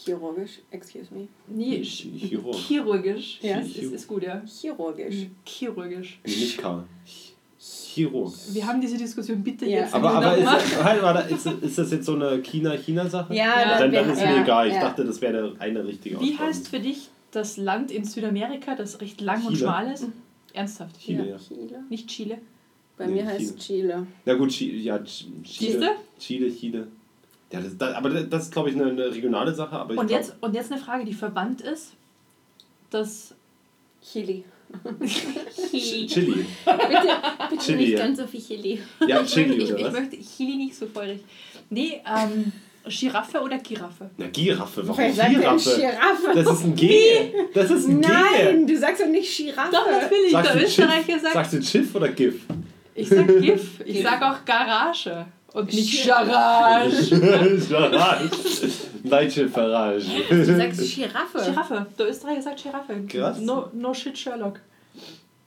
Chirurgisch, excuse me. Nee, Ch- Chirurg. chirurgisch. Ja. Ist, ist, ist gut, ja. Chirurgisch. Chirurgisch. Nee, nicht K. Chirurg. Wir haben diese Diskussion bitte Ja. jetzt. Aber, aber ist, halt, warte, ist, ist das jetzt so eine China-China-Sache? Ja, Ja. Dann, wär- dann ist ja, mir egal. Ich ja. dachte, das wäre eine, richtige Wie Ausgabe. heißt für dich das Land in Südamerika, das recht lang und Chile. schmal ist? Ernsthaft? Chile, ja. Chile? Nicht Chile. Bei Nee, mir heißt es Chile. Na gut, Chile, ja, Ch- Chile. Chile, Chile. Ja, das, das, aber das ist, glaube ich, eine, eine regionale Sache. Aber ich Und glaub- jetzt, und jetzt eine Frage, die verwandt ist. Das. Chili. Ch- Chili. Bitte, bitte Chili, nicht ja. ganz so viel Chili. Ja, ich, möchte, Chili ich, oder ich was? möchte Chili nicht so feurig. Nee, ähm, Giraffe oder Giraffe? Na, Giraffe. Warum Wer sagt Giraffe? Giraffe? Das ist ein G. Das ist ein G. Nein, du sagst doch nicht Giraffe. Doch, natürlich. Sagst Der du Österreicher Schiff? sagt. Sagst du Schiff oder GIF? Ich sag GIF. [laughs] Ich GIF. sag auch Garage. Und nicht [laughs] Shit. Garage. Garage. Leitschifferage. Du sagst Giraffe. Giraffe. Der Österreicher sagt Giraffe. Krass. No, no shit, Sherlock.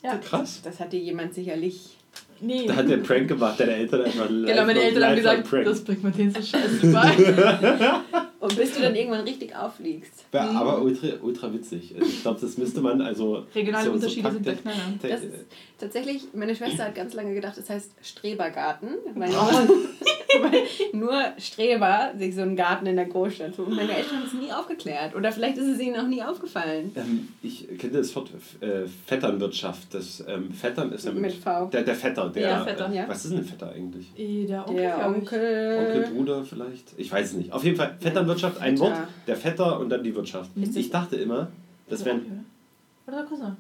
Ja. Krass. Das hat dir jemand sicherlich. Nee. Da hat der Prank gemacht, deine Eltern einfach Genau, meine Eltern haben gesagt, das bringt man denen so scheiße [laughs] bei. Und bis du dann irgendwann richtig aufliegst. Ja, aber ultra, ultra witzig. Also Ich glaube, das müsste man also. Regionale so- so Unterschiede sind der Knaller. Das ist tatsächlich, meine Schwester hat ganz lange gedacht, es heißt Strebergarten, weil, [laughs] weil nur Streber sich so einen Garten in der Großstadt suchen. Meine Eltern haben es nie aufgeklärt. Oder vielleicht ist es ihnen auch nie aufgefallen. Ähm, ich kenne das Wort äh, Vetternwirtschaft. Das ähm, Vettern ist ja mit, Mit V. Der, der Vetter. Der, Ja, Vetter. Äh, Ja. Was ist denn ein Vetter eigentlich? Der Onkel, Der. Onkel. Onkel, Bruder vielleicht? Ich weiß es nicht. Auf jeden Fall Vetternwirtschaft, ein Vetter. Wort. Der Vetter und dann die Wirtschaft. Ist Ich dachte immer, das wären. Oder der Cousin.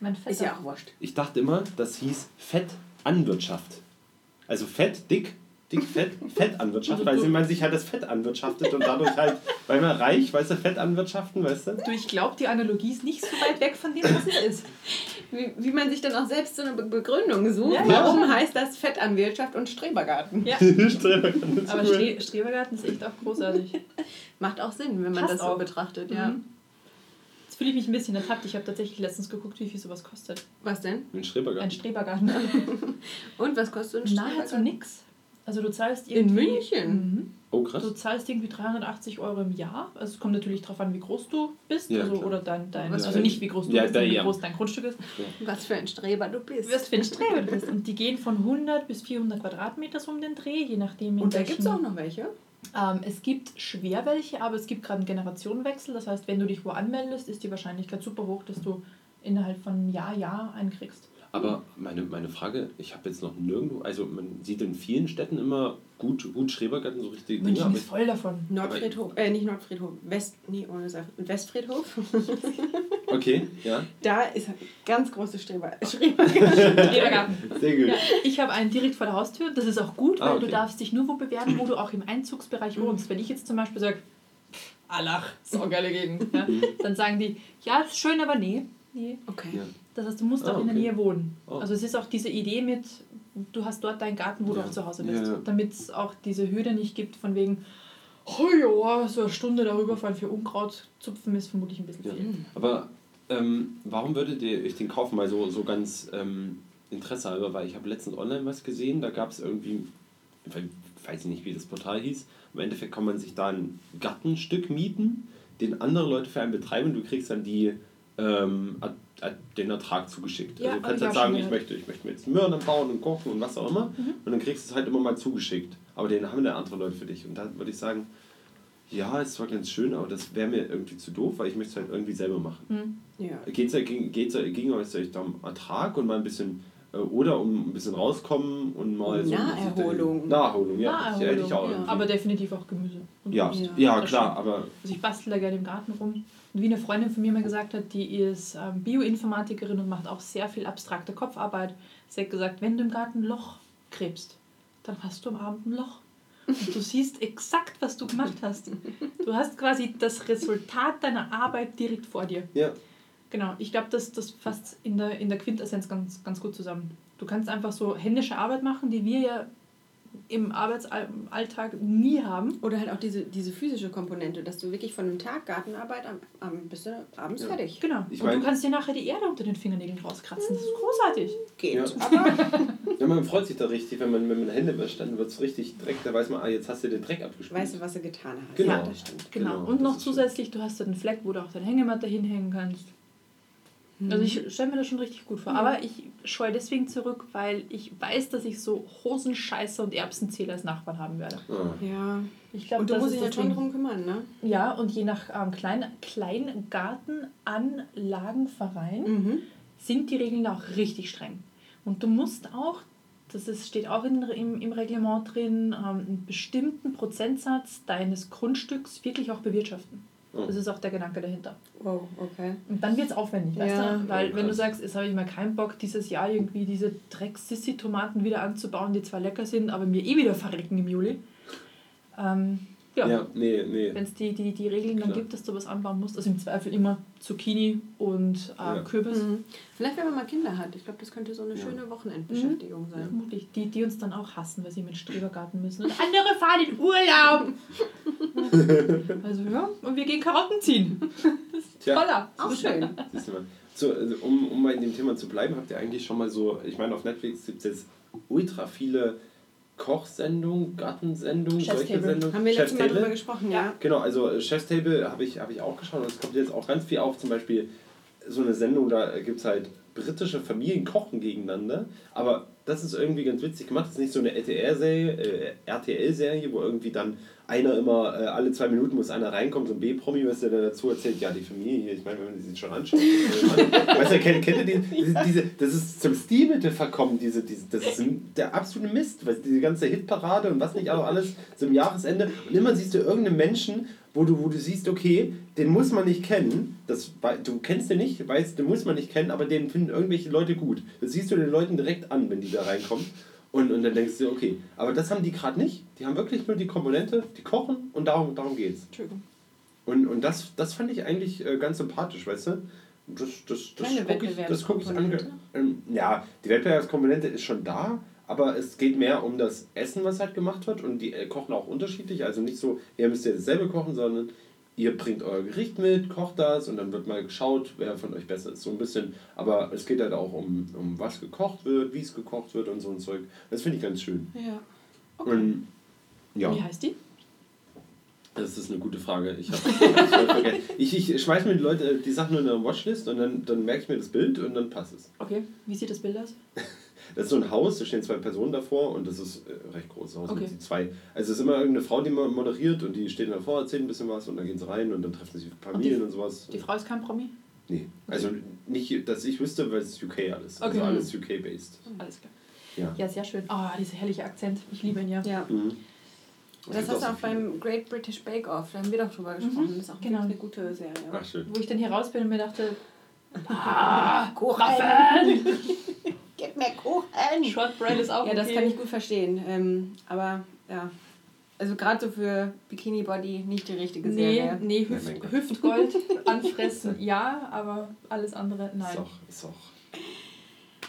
Mein Vetter. Ist ja auch wurscht. Ich dachte immer, das hieß Fettanwirtschaft. Also fett, dick, dick, fett, [laughs] Fettanwirtschaft, Also weil man sich halt das Fett anwirtschaftet und dadurch halt, weil man reich, weißt du, Fett anwirtschaften, weißt du? Du, ich glaube, die Analogie ist nicht so weit weg von dem, was es ist. Wie, wie man sich dann auch selbst so eine Be Begründung sucht. Ja, Warum ja. heißt das Fettanwirtschaft und Strebergarten? Ja. [laughs] Strebergarten ist Aber cool. Stre Strebergarten ist echt auch großartig. [laughs] Macht auch Sinn, wenn man Passt das so auch. betrachtet, ja. Mhm. Jetzt fühle ich mich ein bisschen ertappt. Ich habe tatsächlich letztens geguckt, wie viel sowas kostet. Was denn? Ein Ein Strebergarten. Strebergarten. [laughs] Und was kostet ein Nahezu Strebergarten? nix. Also du zahlst In irgendwie... München? Mhm. Oh, krass. Du zahlst irgendwie 380 Euro im Jahr. Also es kommt natürlich darauf an, wie groß du bist. Ja, also, klar. oder dein, dein Was also nicht wie groß du Ja, bist, sondern wie ja. groß dein Grundstück ist. Was für ein Streber du bist. Du wirst für ein Streber du bist. Und die gehen von 100 bis 400 Quadratmeter so um den Dreh, je nachdem. in Und da gibt es auch noch welche. Ähm, es gibt schwer welche, aber es gibt gerade einen Generationenwechsel. Das heißt, wenn du dich wo anmeldest, ist die Wahrscheinlichkeit super hoch, dass du innerhalb von einem Jahr, Jahr einen kriegst. Aber meine, meine Frage, ich habe jetzt noch nirgendwo, also man sieht in vielen Städten immer gut, gut Schrebergärten, so richtige Dinge, München aber ist voll davon. Nordfriedhof, äh, nicht Nordfriedhof, West, nee, ohne Sache, Westfriedhof. [laughs] okay, ja, Da ist ein ganz große Streber, [laughs] Schrebergarten. Sehr gut. Ja, ich habe einen direkt vor der Haustür. Das ist auch gut, weil Ah, okay. du darfst dich nur wo bewerben, wo du auch im Einzugsbereich wohnst. Wenn ich jetzt zum Beispiel sage, Allach, so geile Gegend, [laughs] ja, dann sagen die, ja, ist schön, aber nee. nee. Okay. Ja. Das heißt, du musst Ah, auch in der okay. Nähe wohnen. Oh. Also es ist auch diese Idee mit, du hast dort deinen Garten, wo du Ja. auch zu Hause bist. ja. Damit es auch diese Hürde nicht gibt von wegen, oh ja, so eine Stunde darüber fahren für Unkraut zupfen ist vermutlich ein bisschen Ja. viel. Aber ähm, warum würdet ihr euch den kaufen? Mal so, so ganz ähm, Interesse halber, weil ich habe letztens online was gesehen, da gab es irgendwie, ich weiß nicht, wie das Portal hieß, im Endeffekt kann man sich da ein Gartenstück mieten, den andere Leute für einen betreiben und du kriegst dann die, ähm, den Ertrag zugeschickt. Ja, also du kannst halt sagen, ich möchte, ich möchte mir jetzt Möhren bauen und kochen und was auch immer Mhm. und dann kriegst du es halt immer mal zugeschickt. Aber den haben dann andere Leute für dich und da würde ich sagen, ja, es war ganz schön, aber das wäre mir irgendwie zu doof, weil ich möchte es halt irgendwie selber machen. Hm. Ja. Geht es ging, geht's, ging euch da um Ertrag und mal ein bisschen, äh, oder um ein bisschen rauskommen und mal so. Naherholung. Naherholung, ja. Auch ja. Aber definitiv auch Gemüse. und ja, ja, Ja, klar, aber Also ich bastel da gerne im Garten rum. Und wie eine Freundin von mir mal gesagt hat, die ist ähm, Bioinformatikerin und macht auch sehr viel abstrakte Kopfarbeit. Sie hat gesagt, wenn du im Garten ein Loch gräbst, dann hast du am Abend ein Loch. Und du siehst exakt, was du gemacht hast. Du hast quasi das Resultat deiner Arbeit direkt vor dir. ja. Genau, ich glaube, das, das fasst in der, in der Quintessenz ganz, ganz gut zusammen. Du kannst einfach so händische Arbeit machen, die wir ja im Arbeitsalltag nie haben. Oder halt auch diese, diese physische Komponente, dass du wirklich von einem Tag Gartenarbeit am, am bist du abends Ja. fertig. Genau. Ich und mein- du kannst dir nachher die Erde unter den Fingernägeln rauskratzen. Das ist großartig. Geht. Ja. Aber [laughs] ja, man freut sich da richtig, wenn man, wenn man Hände wäscht, dann wird es richtig Dreck, da weiß man, ah, jetzt hast du den Dreck abgespült. weißt du, was er getan hat. Genau. Ja, das stimmt. Genau. Genau, und das noch ist schön. zusätzlich, du hast da einen Fleck, wo du auch deine Hängematte hinhängen kannst. Also ich stelle mir das schon richtig gut vor. Mhm. Aber ich scheue deswegen zurück, weil ich weiß, dass ich so Hosenscheißer und Erbsenzähler als Nachbarn haben werde. Ah. Ja. Ich glaube, Und du das musst dich halt schon drum kümmern, ne? Ja, und je nach ähm, Klein Kleingartenanlagenverein Mhm. sind die Regeln auch richtig streng. Und du musst auch, das ist, steht auch in, im, im Reglement drin, ähm, einen bestimmten Prozentsatz deines Grundstücks wirklich auch bewirtschaften. Oh. Das ist auch der Gedanke dahinter. Wow, okay. Und dann wird es aufwendig, weißt Ja. du? Weil Oh, wenn du sagst, jetzt habe ich mal keinen Bock, dieses Jahr irgendwie diese Dreck-Sissi-Tomaten wieder anzubauen, die zwar lecker sind, aber mir eh wieder verrecken im Juli. Ähm, ja, Ja, nee, nee. wenn es die, die, die Regeln dann Klar. gibt, dass du was anbauen musst, also im Zweifel immer Zucchini und äh, Ja. Kürbis. Mhm. Vielleicht, wenn man mal Kinder hat. Ich glaube, das könnte so eine Ja. schöne Wochenendbeschäftigung sein. Vermutlich. Die, die uns dann auch hassen, weil sie mit Strebergarten müssen. Und andere fahren in Urlaub. [laughs] also ja, und wir gehen Karotten ziehen. Tja. Voller. Auch schön. So, also, um, um mal in dem Thema zu bleiben, habt ihr eigentlich schon mal so, ich meine, auf Netflix gibt es jetzt ultra viele Kochsendungen, Gartensendungen, Chef's solche Table. Sendungen. Haben wir letztes Mal drüber gesprochen, ja? Genau, also äh, Chef's Table habe ich, hab ich auch geschaut und es kommt jetzt auch ganz viel auf, zum Beispiel so eine Sendung, da gibt es halt britische Familien kochen gegeneinander, aber das ist irgendwie ganz witzig gemacht. Das ist nicht so eine RTL-Serie, äh, RTL-Serie, wo irgendwie dann einer immer, äh, alle zwei Minuten muss einer reinkommen, so ein B-Promi, was der dann dazu erzählt, ja, die Familie hier, ich meine, wenn man sich schon anschaut, [laughs] weißt du, kennt, kennt ihr die, diese, diese, das ist zum Stilmittel verkommen, diese, diese, das ist der absolute Mist, weil diese ganze Hitparade und was nicht auch alles zum Jahresende und immer siehst du irgendeinen Menschen, wo du, wo du siehst, okay, den muss man nicht kennen, das, du kennst den nicht, weißt, den muss man nicht kennen, aber den finden irgendwelche Leute gut. Das siehst du den Leuten direkt an, wenn die da reinkommen. Und, und dann denkst du, okay, aber das haben die gerade nicht. Die haben wirklich nur die Komponente, die kochen und darum, darum geht's. Entschuldigung. Und, und das, das fand ich eigentlich äh, ganz sympathisch, weißt du? Das, das, das Keine guck ich, das guck ich Wettbewerbskomponente? ähm, Ja, die Wettbewerbskomponente ist schon da, aber es geht mehr um das Essen, was halt gemacht wird. Und die äh, kochen auch unterschiedlich. Also nicht so, ihr müsst jetzt selber kochen, sondern ihr bringt euer Gericht mit, kocht das und dann wird mal geschaut, wer von euch besser ist. So ein bisschen. Aber es geht halt auch um, um was gekocht wird, wie es gekocht wird und so ein Zeug. Das finde ich ganz schön. Ja. Und ja. Wie heißt die? Das ist eine gute Frage. Ich, [laughs] ich, ich, schmeiß mir die Leute die Sachen nur in eine Watchlist und dann, dann merke ich mir das Bild und dann passt es. Okay. Wie sieht das Bild aus? [laughs] Das ist so ein Haus, da stehen zwei Personen davor und das ist äh, recht großes Haus Okay. mit die zwei. Also es ist immer irgendeine Frau, die mo- moderiert und die stehen davor, erzählen ein bisschen was und dann gehen sie rein und dann treffen sich Familien und, sowas. Die Frau ist kein Promi? Nee. Also nicht, dass ich wüsste, weil es UK alles. Also Okay. alles UK-based. Alles klar. Ja. Ja, sehr schön. Ah, dieser herrliche Akzent. Ich liebe ihn ja. Ja. Mhm. Das gibt hast du so auch beim Great British Bake Off, da haben wir doch drüber gesprochen. Das ist auch genau. eine gute Serie. Ach, schön. Wo ich dann hier raus bin und mir dachte, [laughs] ah, Kuchen! [laughs] Gib mir Kuchen! Shortbread ist auch Ja, das okay. kann ich gut verstehen. Ähm, aber ja, also gerade so für Bikini Body nicht die richtige Nee, Serie. nee, Ja, Hüft. Hüftgold [laughs] anfressen, ja, aber alles andere, nein. Ist auch, ist auch.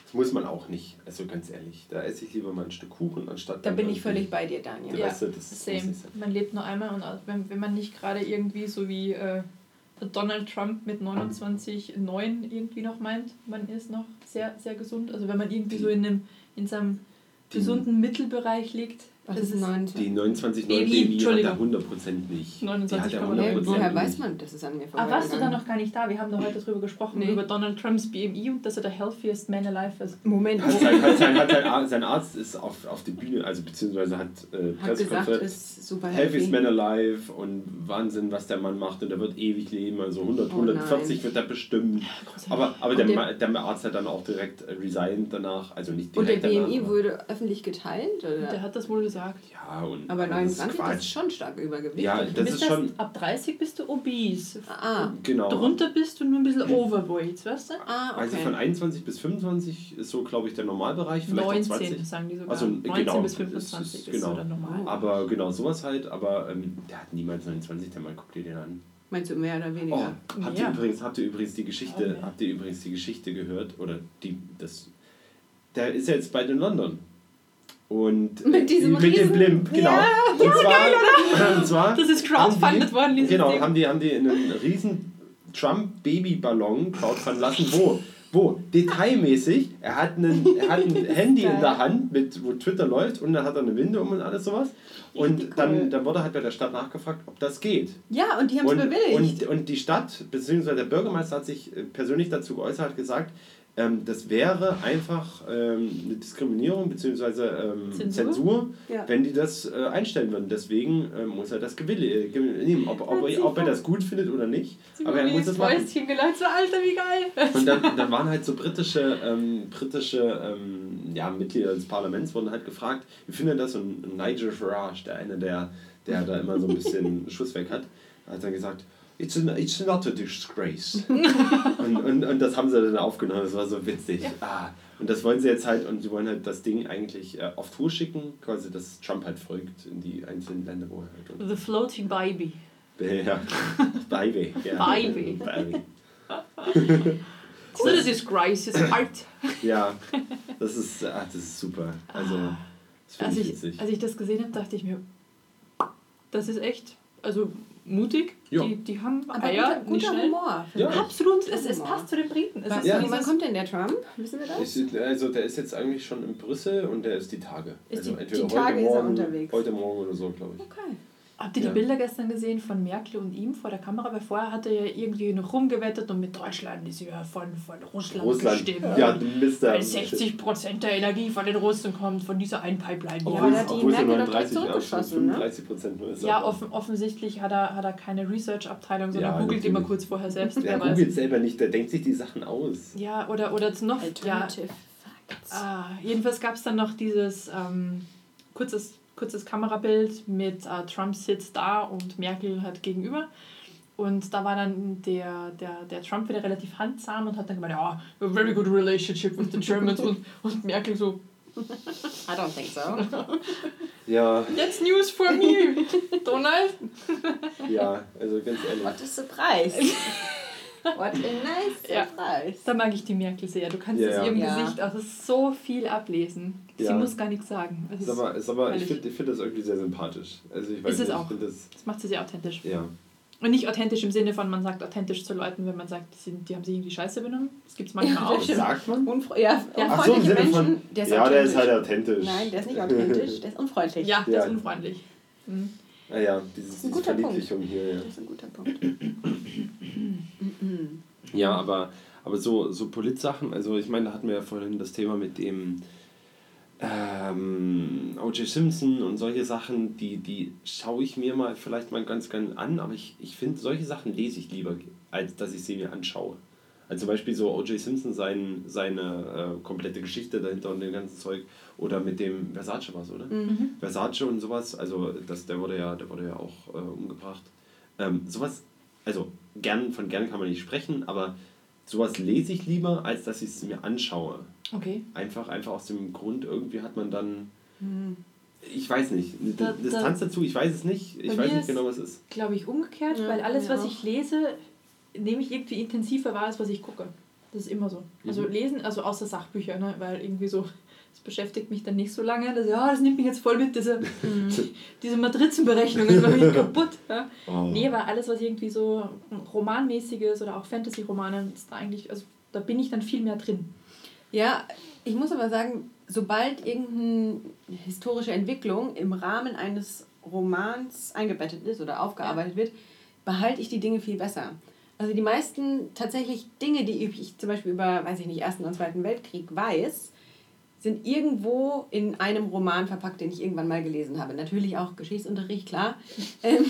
Das muss man auch nicht. Also ganz ehrlich, da esse ich lieber mal ein Stück Kuchen anstatt. Da bin ich völlig bei dir, Daniel. Ja, Weißt du, das Same. Man lebt nur einmal und wenn, wenn man nicht gerade irgendwie so wie äh, Donald Trump mit 29,9 irgendwie noch meint, man ist noch sehr, sehr gesund. Also wenn man irgendwie so in, einem, in seinem gesunden Mittelbereich liegt, Was das ist 9? Die 29 BMI, 9 BMI hat er 100% nicht. 29,9. Die hat er Woher, 100% woher weiß man, dass es an mir Ah, vorbei warst du da noch gar nicht da? Wir haben da heute drüber gesprochen, Nee. über Donald Trumps BMI und dass er der healthiest man alive ist. Moment, Hat sein, hat sein, hat sein, sein Arzt ist auf, auf die Bühne, also beziehungsweise hat äh, hat gesagt, Pressekonferenz. ist super Healthiest. Man Alive und Wahnsinn, was der Mann macht und der wird ewig leben, also 100, Oh nein. 140 wird er bestimmt. Aber, aber der, der- der Arzt hat dann auch direkt äh, resigned danach, also nicht Und der direkt BMI danach, wurde öffentlich geteilt? Oder? Der hat das wohl gesagt. Ja, und aber das ist 29 das ist schon stark Übergewicht. Ja, das bist ist schon, ab 30 bist du obese. ah, genau. Drunter bist du nur ein bisschen overweight, weißt du? ah, okay. Also von 21 bis 25 ist so, glaube ich, der Normalbereich, vielleicht auch 19 20. sagen die sogar. Also, 19 genau, bis das 25 ist- ist, genau. so der normal. Aber genau, sowas halt, aber ähm, der hat niemals 29, der Mann, guck dir den an. Meinst du mehr oder Oh, weniger? habt, Ja. ihr übrigens, habt ihr übrigens die Geschichte, Ja, ja. habt ihr übrigens die Geschichte gehört? Oder die, das. Der ist ja jetzt bald in London. Und Mit äh, diesem mit dem Riesen- Blimp, genau. Ja, und, zwar, [laughs] und zwar. Das ist crowdfunded die- worden, dieses Genau, Ding. haben die, haben die einen riesen Trump-Babyballon crowdfunden lassen. Wo? Wo? Detailmäßig. Er hat, einen, [laughs] er hat ein Handy in der Hand, mit, wo Twitter läuft und dann hat er eine Winde um und alles sowas. Und Richtig dann, cool. dann wurde halt bei der Stadt nachgefragt, ob das geht. Ja, und die haben es bewilligt. und, und die Stadt, beziehungsweise der Bürgermeister hat sich äh, persönlich dazu geäußert, hat gesagt, ähm, das wäre einfach ähm, eine Diskriminierung bzw. Ähm, Zensur? Zensur, Ja. wenn die das äh, einstellen würden. Deswegen ähm, muss er das gewille, äh, nehmen, ob, ob, er, ob er das gut findet oder nicht. Aber er muss das machen. Fäustchen gelacht, so Alter, wie geil. Und dann, [laughs] dann waren halt so britische, ähm, britische ähm, ja, Mitglieder des Parlaments wurden halt gefragt, wie findet das? Und Nigel Farage, der eine, der, der da immer so ein bisschen [laughs] Schuss weg hat, hat dann gesagt, It's, a, it's not a disgrace. [laughs] und, und, und das haben sie dann aufgenommen, das war so witzig. Ah, und das wollen sie jetzt halt, und sie wollen halt das Ding eigentlich äh, auf Tour schicken, quasi, dass Trump halt folgt in die einzelnen Länder, wo er halt. The floating baby. Ja, [laughs] Baby. Ja. Baby. Baby. It's not a disgrace, it's art. [laughs] Ja, das ist, ah, das ist super. Also, das finde Als ich ich, als ich das gesehen habe, dachte ich mir, das ist echt, also mutig. Ja. Die, die haben Aber Eier, guter, nicht guter schnell. Humor. Ja. Absolut, es, es passt zu den Briten. Es Ja. so Wann kommt denn der Trump? Wissen wir das? Ist, also der ist jetzt eigentlich schon in Brüssel und der ist die Tage. Ist also die- entweder die Tage heute ist er morgen, unterwegs. Heute Morgen oder so, glaube ich. Okay. Habt ihr Ja. die Bilder gestern gesehen von Merkel und ihm vor der Kamera? Weil vorher hat er ja irgendwie noch rumgewettet und mit Deutschland ist ja von, von Russland, Russland. bestimmt. Ja, Mister. Weil 60% der Energie von den Russen kommt von dieser einen Pipeline. Ja, hier. aber da hat die Merkel nur doch direkt 39, zurückgeschossen, ne? 35 Prozent nur ist. Ja, aber- offen, offensichtlich hat er, hat er keine Research-Abteilung, sondern Ja, googelt immer kurz vorher selbst. Weiß. googelt selber nicht, der denkt sich die Sachen aus. Ja, oder, oder zu noch. Ja, Alternative Facts. ah, jedenfalls gab es dann noch dieses ähm, kurzes, kurzes Kamerabild mit äh, Trump sitzt da und Merkel hat gegenüber. Und da war dann der, der, der Trump wieder relativ handsam und hat dann gemeint, ja, a very good relationship with the Germans. und, und Merkel so, I don't think so. [laughs] Ja, that's news for me, Donald. ja, also ganz ehrlich. What a surprise. What a nice Ja. surprise. Da mag ich die Merkel sehr. Du kannst Ja, aus ja. ihrem Ja. Gesicht auch so viel ablesen. Sie Ja. muss gar nichts sagen. Es Ist aber, ist aber ich finde ich find das irgendwie sehr sympathisch. Also ich weiß Ist es nicht, auch. ich finde das. das macht sie sehr authentisch. Ja. Und nicht authentisch im Sinne von, man sagt authentisch zu Leuten, wenn man sagt, die, sind, die haben sich irgendwie scheiße benommen. Das gibt es manchmal Ja, auch. stimmt. Sagt man? Unfre ja, Ja. Ach so, im Sinne Menschen, von. der ist ja, der ist halt authentisch. Nein, der ist nicht authentisch, der ist unfreundlich. [laughs] Ja, der Ja. ist unfreundlich. Mhm. Ah ja, dieses, ist ein diese guter Punkt. Verniedlichung hier. Ja. Das ist ein guter Punkt. Ja, aber, aber so, so Politsachen, also ich meine, da hatten wir ja vorhin das Thema mit dem ähm, O.J. Simpson und solche Sachen, die, die schaue ich mir mal vielleicht mal ganz gern an, aber ich, ich finde, solche Sachen lese ich lieber, als dass ich sie mir anschaue. Also zum Beispiel so O.J. Simpson, sein, seine äh, komplette Geschichte dahinter und dem ganzen Zeug. Oder mit dem Versace was, oder? Mhm. Versace und sowas, also das, der wurde ja, der wurde ja auch äh, umgebracht. Ähm, sowas, also gern, von gern kann man nicht sprechen, aber sowas lese ich lieber, als dass ich es mir anschaue. Okay. Einfach, einfach aus dem Grund, irgendwie hat man dann, Mhm. ich weiß nicht, eine Da- Distanz dazu, ich weiß es nicht, ich weiß nicht ist- genau, was es ist. Glaube ich umgekehrt, Ja, weil alles, was auch. ich lese, nehme ich irgendwie intensiver wahr, als was ich gucke. Das ist immer so. Also Mhm. lesen, also außer Sachbücher, ne? weil irgendwie so, das beschäftigt mich dann nicht so lange. Das, ja, das nimmt mich jetzt voll mit, diese, [laughs] [laughs] diese Matrizenberechnungen, mache ich [laughs] kaputt. Ja? Oh. Nee, aber alles, was irgendwie so romanmäßiges oder auch Fantasy-Romane, ist da eigentlich, also da bin ich dann viel mehr drin. Ja, ich muss aber sagen, sobald irgendeine historische Entwicklung im Rahmen eines Romans eingebettet ist oder aufgearbeitet wird, behalte ich die Dinge viel besser. Also die meisten tatsächlich Dinge, die ich zum Beispiel über, weiß ich nicht, Ersten und Zweiten Weltkrieg weiß, sind irgendwo in einem Roman verpackt, den ich irgendwann mal gelesen habe. Natürlich auch Geschichtsunterricht, klar. [laughs] ähm,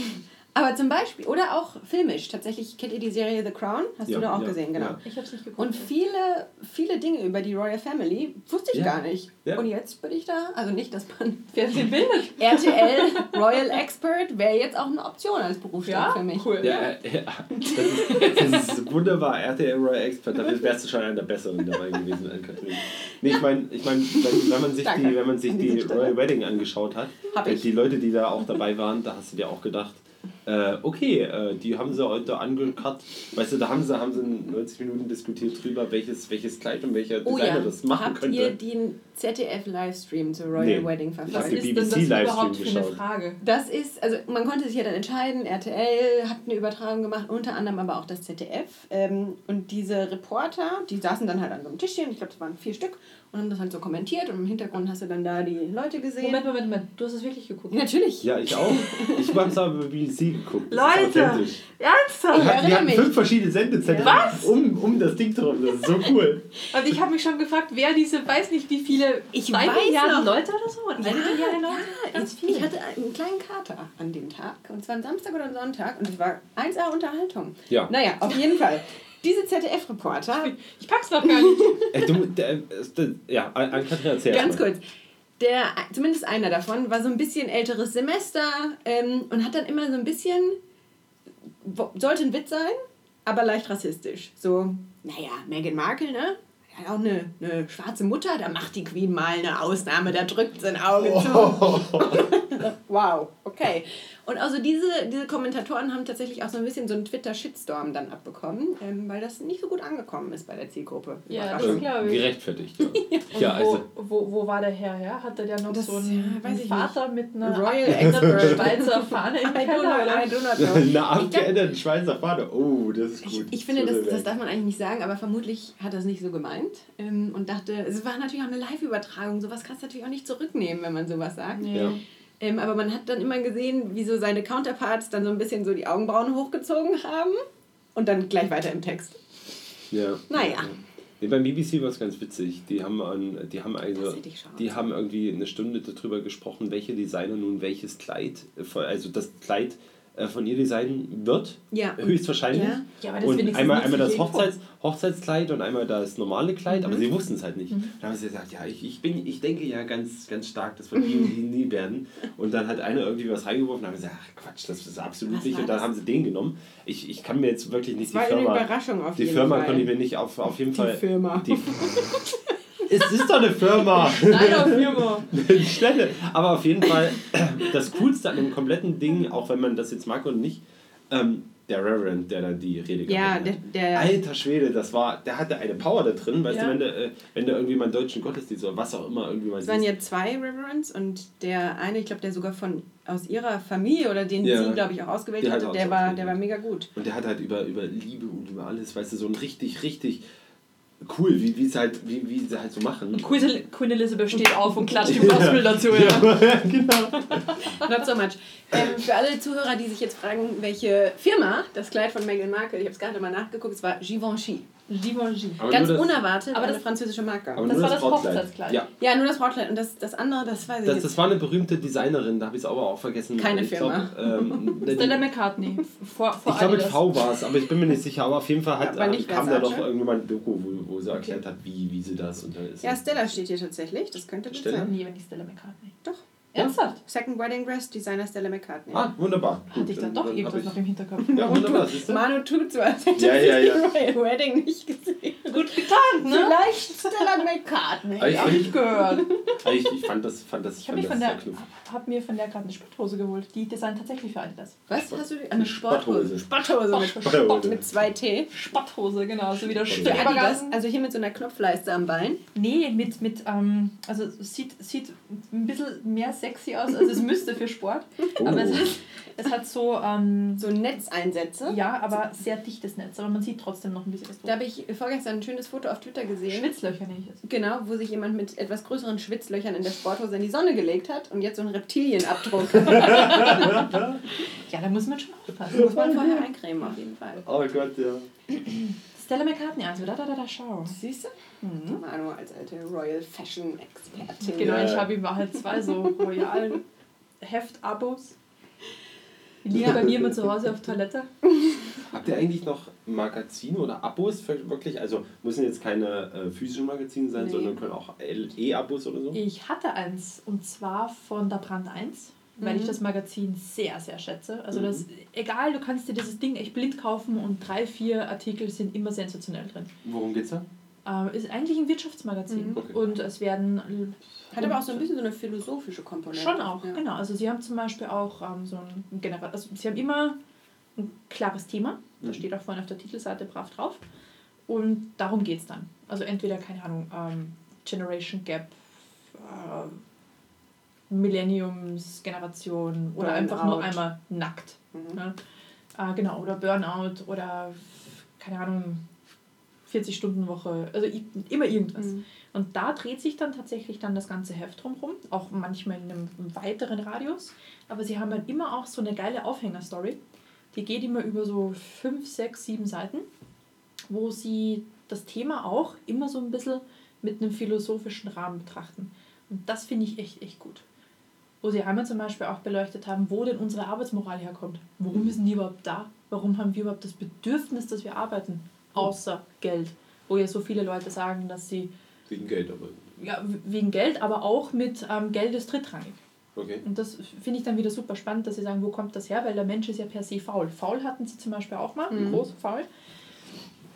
aber zum Beispiel, oder auch filmisch. Tatsächlich kennt ihr die Serie The Crown? Hast Ja, du da auch ja, gesehen, genau. ja. Ich habe es nicht geguckt. Und viele, viele Dinge über die Royal Family wusste ich Ja. gar nicht. Ja. Und jetzt bin ich da, also nicht, dass man [laughs] Fernsehen bildet. RTL Royal Expert wäre jetzt auch eine Option als Berufsstand für mich. cool. Ja, ja, das, ist, das ist wunderbar. RTL Royal Expert, dafür wärst du schon einer der Besseren dabei gewesen. Nee, ich meine, ich mein, wenn, wenn man sich, Danke die, wenn man sich die Stelle. Royal Wedding angeschaut hat, Hab äh, ich. die Leute, die da auch dabei waren, da hast du dir auch gedacht, äh, okay, äh, die haben sie heute angekarrt. Weißt du, da haben sie, haben sie 90 Minuten diskutiert drüber, welches, welches Kleid und welcher Oh Designer ja, das machen habt könnte. ihr den ZDF-Livestream zur Royal Nee. Wedding Was verfolgt? die ist denn das überhaupt für eine geschaut. Frage? Das ist, also man konnte sich ja dann entscheiden, RTL hat eine Übertragung gemacht, unter anderem aber auch das ZDF. Ähm, und diese Reporter, die saßen dann halt an so einem Tischchen, ich glaube, es waren vier Stück, und haben das halt so kommentiert und im Hintergrund hast du dann da die Leute gesehen. Moment, Moment, Moment. Du hast es wirklich geguckt. Ja, natürlich. Ja, ich auch. Ich habe es aber bei BBC geguckt. Leute! Ernsthaft? Wir hatten, wir erinnere hatten mich. fünf verschiedene Sendezettel Was? um, um das Ding drum. Das ist so cool. Und ich habe mich schon gefragt, wer diese, weiß nicht wie viele, Ich zwei weiß Milliarden noch. Leute oder so? Eine Ja, Milliarde Leute? ja Ganz ich, viele. ich hatte einen kleinen Kater an dem Tag, und zwar ein Samstag oder ein Sonntag, und es war 1A Unterhaltung. Ja. Naja, auf jeden Fall. Diese ZDF-Reporter, Ich pack's noch gar nicht. [laughs] Du, der, der, ja, Ann-Kathrin erzähl erst ganz mal. kurz, der, zumindest einer davon, war so ein bisschen älteres Semester ähm, und hat dann immer so ein bisschen, sollte ein Witz sein, aber leicht rassistisch. So, naja, Meghan Markle, ne? Hat auch eine, eine schwarze Mutter, da macht die Queen mal eine Ausnahme, da drückt sein Auge zu. [laughs] wow, okay. Und also diese, diese Kommentatoren haben tatsächlich auch so ein bisschen so einen Twitter-Shitstorm dann abbekommen, ähm, weil das nicht so gut angekommen ist bei der Zielgruppe. Ja, das glaub ich. Gerechtfertigt, ja. [laughs] Und ja, also. wo, wo, wo war der Herr her? Hatte der noch Das, so einen, ja, weiß einen ich Vater mit einer Royal abgeänderten. Schweizer Fahne im Keller? I do not know. Eine Ich, glaub, abgeänderte Schweizer Fahne. Oh, das ist ich, gut. ich finde, So das, das darf man eigentlich nicht sagen, aber vermutlich hat er es nicht so gemeint ähm, und dachte, es war natürlich auch eine Live-Übertragung, sowas kannst du natürlich auch nicht zurücknehmen, wenn man sowas sagt. Nee. Ja. Ähm, aber man hat dann immer gesehen, wie so seine Counterparts dann so ein bisschen so die Augenbrauen hochgezogen haben und dann gleich weiter im Text. Ja. Naja. Ja. Nee, beim BBC war es ganz witzig. Die haben, an, die, haben also, die haben irgendwie eine Stunde darüber gesprochen, welche Designer nun welches Kleid, äh, also das Kleid von ihr designen wird. Ja. Höchstwahrscheinlich. Ja. Ja, aber das Und einmal, einmal das. Hochzeits, Hochzeitskleid und einmal das normale Kleid, aber Mhm. sie wussten es halt nicht. Dann haben sie gesagt, ja, ich, ich, bin, ich denke ja ganz, ganz stark, das wird die und die nie werden. Und dann hat einer irgendwie was reingeworfen und haben gesagt, ach Quatsch, das ist absolut Was nicht. Und dann das? haben sie den genommen. Ich, ich kann mir jetzt wirklich nicht Das die Firma. Überraschung auf Die jeden Firma Fall. konnte ich mir nicht auf, auf jeden Fall. Firma. Die, [laughs] es ist doch eine Firma! Auf Firma. Schnelle. Aber auf jeden Fall, das Coolste an dem kompletten Ding, auch wenn man das jetzt mag oder nicht, ähm, der Reverend, der da die Rede Ja, gehalten der, hat. der Alter Schwede, das war, der hatte eine Power da drin, weißt Ja. du, wenn du, äh, wenn du irgendwie mal einen deutschen Gottesdienst oder was auch immer irgendwie mal Es waren ja zwei Reverends und der eine, ich glaube, der sogar von aus ihrer Familie oder den Ja. sie, glaube ich, auch ausgewählt Der hat hatte, der war, der war mega gut. Und der hat halt über, über Liebe und über alles, weißt du, so ein richtig, richtig cool, wie, wie, sie halt, wie, wie sie halt so machen. Und Queen Queen Elizabeth steht auf und klatscht im Gospel dazu. Ja. Ja, [laughs] genau. Not so much. Ähm, für alle Zuhörer, die sich jetzt fragen, welche Firma das Kleid von Meghan Markle, ich habe es gerade mal nachgeguckt, es war Givenchy. Givenchy. Aber Ganz das- unerwartet, aber das- französische Marke. Aber Das war das Brautkleid. Hochzeitskleid. Ja, ja, nur das Brautkleid. Und das, das andere, das weiß ich das, jetzt. das war eine berühmte Designerin, da habe ich es aber auch vergessen. Keine ich Firma. Glaub, ähm, [laughs] Stella die- McCartney. Vor, vor ich glaube mit. V war es, aber ich bin mir nicht sicher. Aber auf jeden Fall hat, Ja, aber äh, nicht kam da doch irgendwann ein Doku, wo, wo sie erklärt hat, wie, wie sie das und dann ist ja, Stella steht hier tatsächlich. Das könnte das Stella? sein. Nee, aber nicht Stella McCartney. Doch. Ernsthaft? Second Wedding Dress, Designer Stella McCartney. Ah, wunderbar. Hatte ich dann doch hab irgendwas noch im Hinterkopf. Ja, wunderbar, siehst du? Manu tut so, als hätte Ja, ja, ja. Royal Wedding nicht gesehen. Gut getan, ne? Vielleicht Stella McCartney. Aber ich, Hab ich gehört. ich, ich fand das, fand das, Ich habe fand mich das von sehr der, knuffig. hab mir von der gerade eine Sporthose geholt. Die designt tatsächlich für Adidas. Was hast du? Eine Sporthose. Sporthose. Sporthose mit, Sporthose. Sport mit zwei T. Sporthose, genau. So wie der Adidas, also hier mit so einer Knopfleiste am Bein. Nee, mit, mit ähm, also sieht, sieht ein bisschen mehr sexy aus, als es müsste für Sport. Oh. Aber es hat, es hat so, ähm, So Netzeinsätze. ja, aber sehr dichtes Netz. Aber man sieht trotzdem noch ein bisschen was Da habe ich vorgestern ein schönes Foto auf Twitter gesehen. Schwitzlöcher nenne ich es. Genau, wo sich jemand mit etwas größeren Schwitzlöchern in der Sporthose in die Sonne gelegt hat und jetzt so einen Reptilienabdruck. [laughs] Ja, da muss man schon aufpassen. Muss man vorher eincremen, auf jeden Fall. Oh Gott, ja. Stella McCartney, also da, da, da, da, schau. Siehst du? Mhm. Manu als alte Royal Fashion Expertin. Genau, ich habe ihm halt zwei so Royal Heft-Abos. Die liegen bei mir immer zu Hause auf Toilette. Habt ihr eigentlich noch Magazine oder Abos? Wirklich, also müssen jetzt keine äh, physischen Magazine sein, Nee. sondern können auch E-Abos oder so? Ich hatte eins und zwar von der Brand 1, weil Mhm. ich das Magazin sehr, sehr schätze. Also Mhm. das, egal, du kannst dir dieses Ding echt blind kaufen und drei, vier Artikel sind immer sensationell drin. Worum geht's da? Ähm, ist eigentlich ein Wirtschaftsmagazin Mhm. Okay. und es werden Hat aber auch so ein bisschen so eine philosophische Komponente. Schon auch, Ja. genau. Also sie haben zum Beispiel auch ähm, so ein General, also sie haben immer ein klares Thema, da Mhm. steht auch vorne auf der Titelseite brav drauf. Und darum geht es dann. Also entweder, keine Ahnung, ähm, Generation Gap, äh, Millenniumsgeneration oder einfach nur Burnout. einmal nackt. Mhm. Ne? Äh, genau, oder Burnout oder keine Ahnung, 40-Stunden-Woche, also immer irgendwas. Mhm. Und da dreht sich dann tatsächlich dann das ganze Heft drumherum, auch manchmal in einem weiteren Radius. Aber sie haben dann immer auch so eine geile Aufhängerstory. Die geht immer über so fünf, sechs, sieben Seiten, wo sie das Thema auch immer so ein bisschen mit einem philosophischen Rahmen betrachten. Und das finde ich echt, echt gut. Wo sie einmal zum Beispiel auch beleuchtet haben, wo denn unsere Arbeitsmoral herkommt. Warum ist denn die überhaupt da? Warum haben wir überhaupt das Bedürfnis, dass wir arbeiten? Außer Geld. Wo ja so viele Leute sagen, dass sie Wegen Geld, aber. ja, wegen Geld, aber auch mit ähm, Geld ist drittrangig. Okay. Und das finde ich dann wieder super spannend, dass sie sagen, wo kommt das her? Weil der Mensch ist ja per se faul. Faul hatten sie zum Beispiel auch mal, Mhm. groß faul.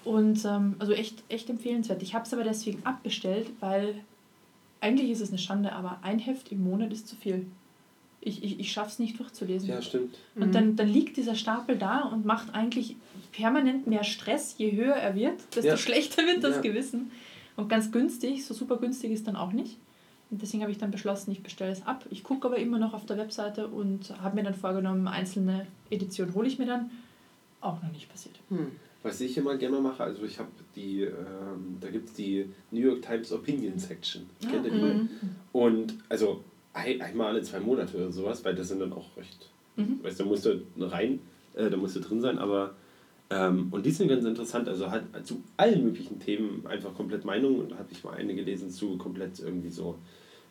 Und ähm, also echt, echt empfehlenswert. Ich habe es aber deswegen abbestellt, weil eigentlich ist es eine Schande, aber ein Heft im Monat ist zu viel. Ich, ich, ich schaffe es nicht durchzulesen. Ja, stimmt. Mhm. Und dann, dann liegt dieser Stapel da und macht eigentlich permanent mehr Stress. Je höher er wird, desto Ja. schlechter wird das Ja. Gewissen. Und ganz günstig, so super günstig ist dann auch nicht. Und deswegen habe ich dann beschlossen, ich bestelle es ab. Ich gucke aber immer noch auf der Webseite und habe mir dann vorgenommen, einzelne Editionen hole ich mir dann. Auch noch nicht passiert. Hm. Was ich immer gerne mache, also ich habe die, ähm, da gibt es die New York Times Opinion Section. Kennt ihr die? Mhm. Und also ein, einmal alle zwei Monate oder sowas, weil das sind dann auch recht, Mhm. weißt du, da musst du rein, äh, da musst du drin sein, aber ähm, und die sind ganz interessant, also halt zu allen möglichen Themen einfach komplett Meinung und da hatte ich mal eine gelesen zu komplett irgendwie so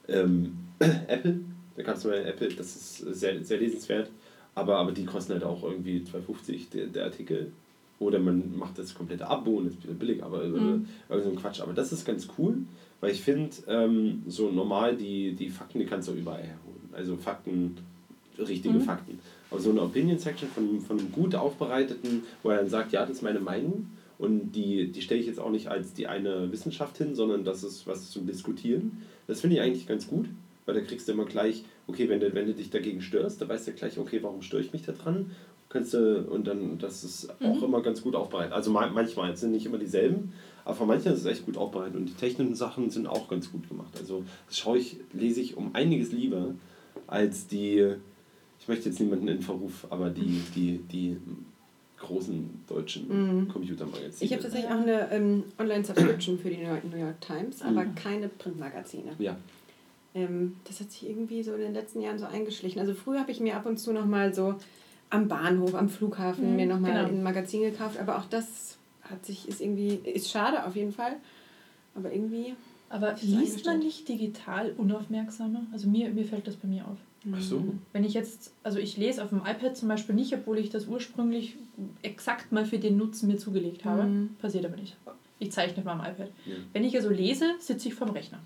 ähm, [clears throat] Apple, da gab es mal Apple, das ist sehr, sehr lesenswert, aber, aber die kosten halt auch irgendwie 2,50 der, der Artikel. Oder man macht das komplette Abo und ist wieder billig, aber Mhm. so ein Quatsch. Aber das ist ganz cool, weil ich finde, ähm, so normal die, die Fakten, die kannst du überall herholen. Also Fakten, richtige Mhm. Fakten. Aber so eine Opinion-Section von, von einem gut aufbereiteten, wo er dann sagt, ja, das ist meine Meinung und die, die stelle ich jetzt auch nicht als die eine Wissenschaft hin, sondern das ist was zum Diskutieren. Das finde ich eigentlich ganz gut, weil da kriegst du immer gleich, okay, wenn du, wenn du dich dagegen störst, dann weißt du gleich, okay, warum störe ich mich da dran? Kannst du, und dann, das ist auch Mhm. immer ganz gut aufbereitet. Also ma- manchmal, es sind nicht immer dieselben, aber von manchen ist es echt gut aufbereitet und die technischen Sachen sind auch ganz gut gemacht. Also das schaue ich, lese ich um einiges lieber als die, ich möchte jetzt niemanden in Verruf, aber die, die, die großen deutschen Mhm. Computermagazine. Ich habe tatsächlich auch eine ähm, Online-Subscription für die New York, New York Times, aber Mhm. keine Printmagazine. Ja, Ähm, das hat sich irgendwie so in den letzten Jahren so eingeschlichen. Also früher habe ich mir ab und zu nochmal so am Bahnhof, am Flughafen Mhm, mir nochmal genau. ein Magazin gekauft, aber auch das hat sich, ist irgendwie, ist schade auf jeden Fall, aber irgendwie. Aber liest man nicht digital unaufmerksamer? Also mir, mir fällt das bei mir auf. Ach so. Wenn ich jetzt, also ich lese auf dem iPad zum Beispiel nicht, obwohl ich das ursprünglich exakt mal für den Nutzen mir zugelegt habe. Mhm. Passiert aber nicht. Ich zeichne auf meinem iPad. Ja. Wenn ich also lese, sitze ich vorm Rechner.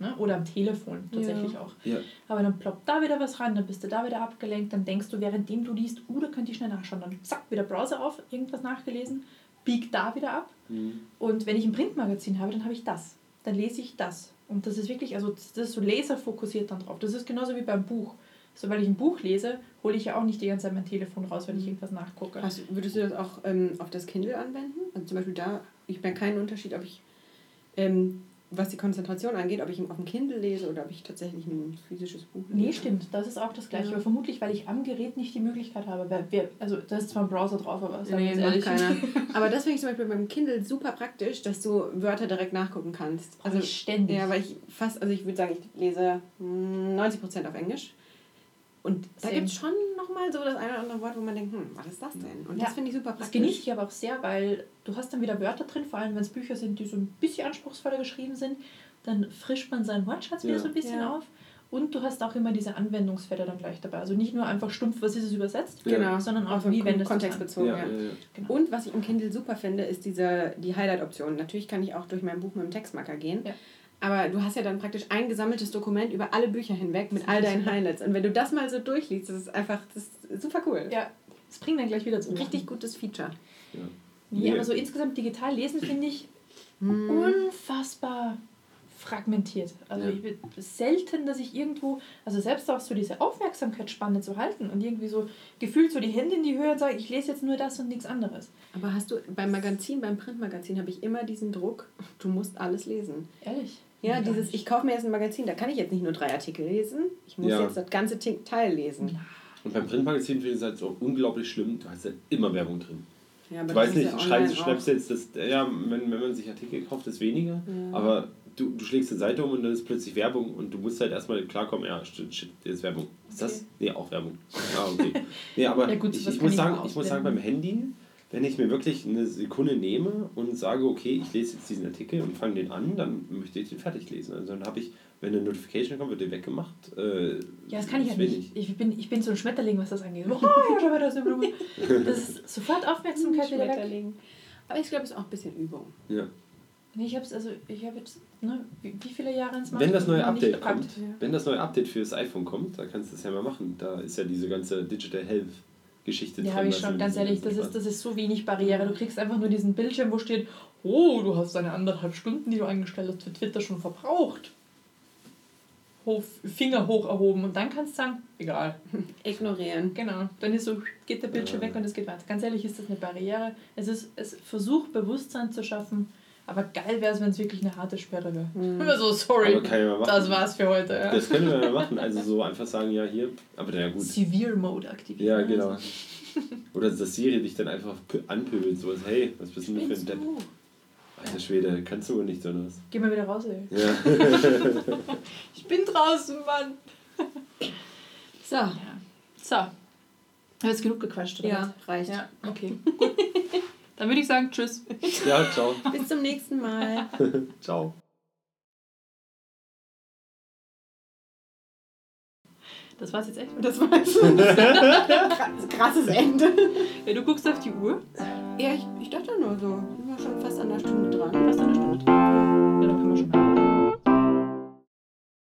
Ne? Oder am Telefon tatsächlich auch. Ja. Aber dann ploppt da wieder was rein, dann bist du da wieder abgelenkt, dann denkst du, währenddem du liest, uh, da könnte ich schnell nachschauen. Dann zack, wieder Browser auf, irgendwas nachgelesen, biegt da wieder ab. Mhm. Und wenn ich ein Printmagazin habe, dann habe ich das. Dann lese ich das. Und das ist wirklich, also das ist so laserfokussiert dann drauf. Das ist genauso wie beim Buch. Sobald ich ein Buch lese, hole ich ja auch nicht die ganze Zeit mein Telefon raus, wenn ich irgendwas nachgucke. Hast, würdest du das auch ähm, auf das Kindle anwenden? Also zum Beispiel da, ich merke keinen Unterschied, ob ich, ähm, was die Konzentration angeht, ob ich auf dem Kindle lese oder ob ich tatsächlich ein physisches Buch lese. Nee, stimmt, das ist auch das Gleiche. Ja. Aber vermutlich, weil ich am Gerät nicht die Möglichkeit habe. Weil wir, also da ist zwar ein Browser drauf, aber wir Nee, macht ehrlich. keiner. [laughs] Aber das finde ich zum Beispiel beim Kindle super praktisch, dass du Wörter direkt nachgucken kannst. Also ständig. ja, weil ich fast, also ich würde sagen, ich lese mm, 90% auf Englisch. Und da gibt es schon nochmal so das eine oder andere Wort, wo man denkt, hm, was ist das denn? Und Ja, das finde ich super Das praktisch. genieße ich aber auch sehr, weil du hast dann wieder Wörter drin, vor allem wenn es Bücher sind, die so ein bisschen anspruchsvoller geschrieben sind, dann frischt man seinen Wortschatz wieder Ja. so ein bisschen Ja. auf. Und du hast auch immer diese Anwendungsfälle dann gleich dabei. Also nicht nur einfach stumpf, was ist es übersetzt, Genau. sondern auch, Auf wie wendest du es Kontext an. bezogen, Ja, ja. ja, ja. Genau. Und was ich im Kindle super finde, ist diese, die Highlight-Option. Natürlich kann ich auch durch mein Buch mit dem Textmarker gehen. Aber du hast ja dann praktisch ein gesammeltes Dokument über alle Bücher hinweg mit all deinen [laughs] Highlights. Und wenn du das mal so durchliest, das ist einfach das ist super cool. Ja, das bringt dann gleich wieder Ein zum richtig gutes Feature. ja. Nee, Nee. aber so insgesamt digital lesen finde ich Hm. unfassbar fragmentiert. Also Ja. ich bin selten, dass ich irgendwo, also selbst auch so diese Aufmerksamkeitsspanne zu halten und irgendwie so gefühlt so die Hände in die Höhe und sagen, ich lese jetzt nur das und nichts anderes. Aber hast du beim Magazin, beim Printmagazin, habe ich immer diesen Druck, du musst alles lesen. Ehrlich. Ja, dieses, ich kaufe mir jetzt ein Magazin, da kann ich jetzt nicht nur drei Artikel lesen, ich muss Ja. jetzt das ganze Teil lesen. Und beim Printmagazin finde ich es halt so unglaublich schlimm. Du hast ja immer Werbung drin. Ja, aber Du das weißt ist nicht, ja auch. schreibst jetzt das, ja, wenn, wenn man sich Artikel kauft, ist weniger, Ja. aber du, du schlägst die Seite um und dann ist plötzlich Werbung und du musst halt erstmal klarkommen, ja, shit, shit jetzt Werbung. Ist das? Okay. Nee, auch Werbung. Ja, okay. Nee, [laughs] aber Ja, gut, ich, ich, muss ich sagen, ich muss sagen, beim. Handy, wenn ich mir wirklich eine Sekunde nehme und sage, okay, ich lese jetzt diesen Artikel und fange den an, dann möchte ich den fertig lesen. Also dann habe ich, wenn eine Notification kommt, wird der weggemacht. Äh, Ja, das kann ich ja nicht. Ich bin, ich bin so ein Schmetterling, was das angeht. [laughs] Oh, ja, schau mal, da ist eine Blume. Das ist sofort Aufmerksamkeit wieder weg. Schmetterling. Aber ich glaube, es ist auch ein bisschen Übung. Ja. Ich hab's, also ich habe jetzt, ne, wie, viele Jahre ins Wenn das neue Update kommt, wenn das neue Update fürs iPhone kommt, da kannst du das ja mal machen. Da ist ja diese ganze Digital Health Geschichte Ja, drin. habe ich schon, ganz ehrlich, das ist, das ist so wenig Barriere. Du kriegst einfach nur diesen Bildschirm, wo steht, oh, du hast deine anderthalb Stunden, die du eingestellt hast, für Twitter schon verbraucht. Finger hoch erhoben und dann kannst du sagen, egal. [laughs] Ignorieren. Genau. Dann ist so, geht der Bildschirm Ja. weg und es geht weiter. Ganz ehrlich, ist das eine Barriere. Es ist, es versucht Bewusstsein zu schaffen, aber geil wäre es, wenn es wirklich eine harte Sperre wäre. Hm. Immer so, sorry, mal das war's für heute. Ja. Das können wir ja machen. Also so einfach sagen, ja, hier. Aber ja, gut. Severe Mode aktivieren. Ja, genau. Oder dass Siri dich dann einfach pö- anpöbelt. Sowas, hey, was bist denn du für ein Depp? Alter Schwede, kannst du wohl nicht so was. Geh mal wieder raus, ey. Ja. [laughs] Ich bin draußen, Mann. So, Ja. So. Haben wir jetzt genug gequatscht, oder ja, reicht. Ja, okay. Gut. [laughs] Dann würde ich sagen, tschüss. [laughs] ja, ciao. Bis zum nächsten Mal. [laughs] Ciao. Das war's jetzt echt. Das war jetzt so [laughs] ein krass- krasses Ende. Ja, du guckst auf die Uhr. Ja, ich, ich dachte nur so. Ich war schon fast an der Stunde dran. Fast eine Stunde.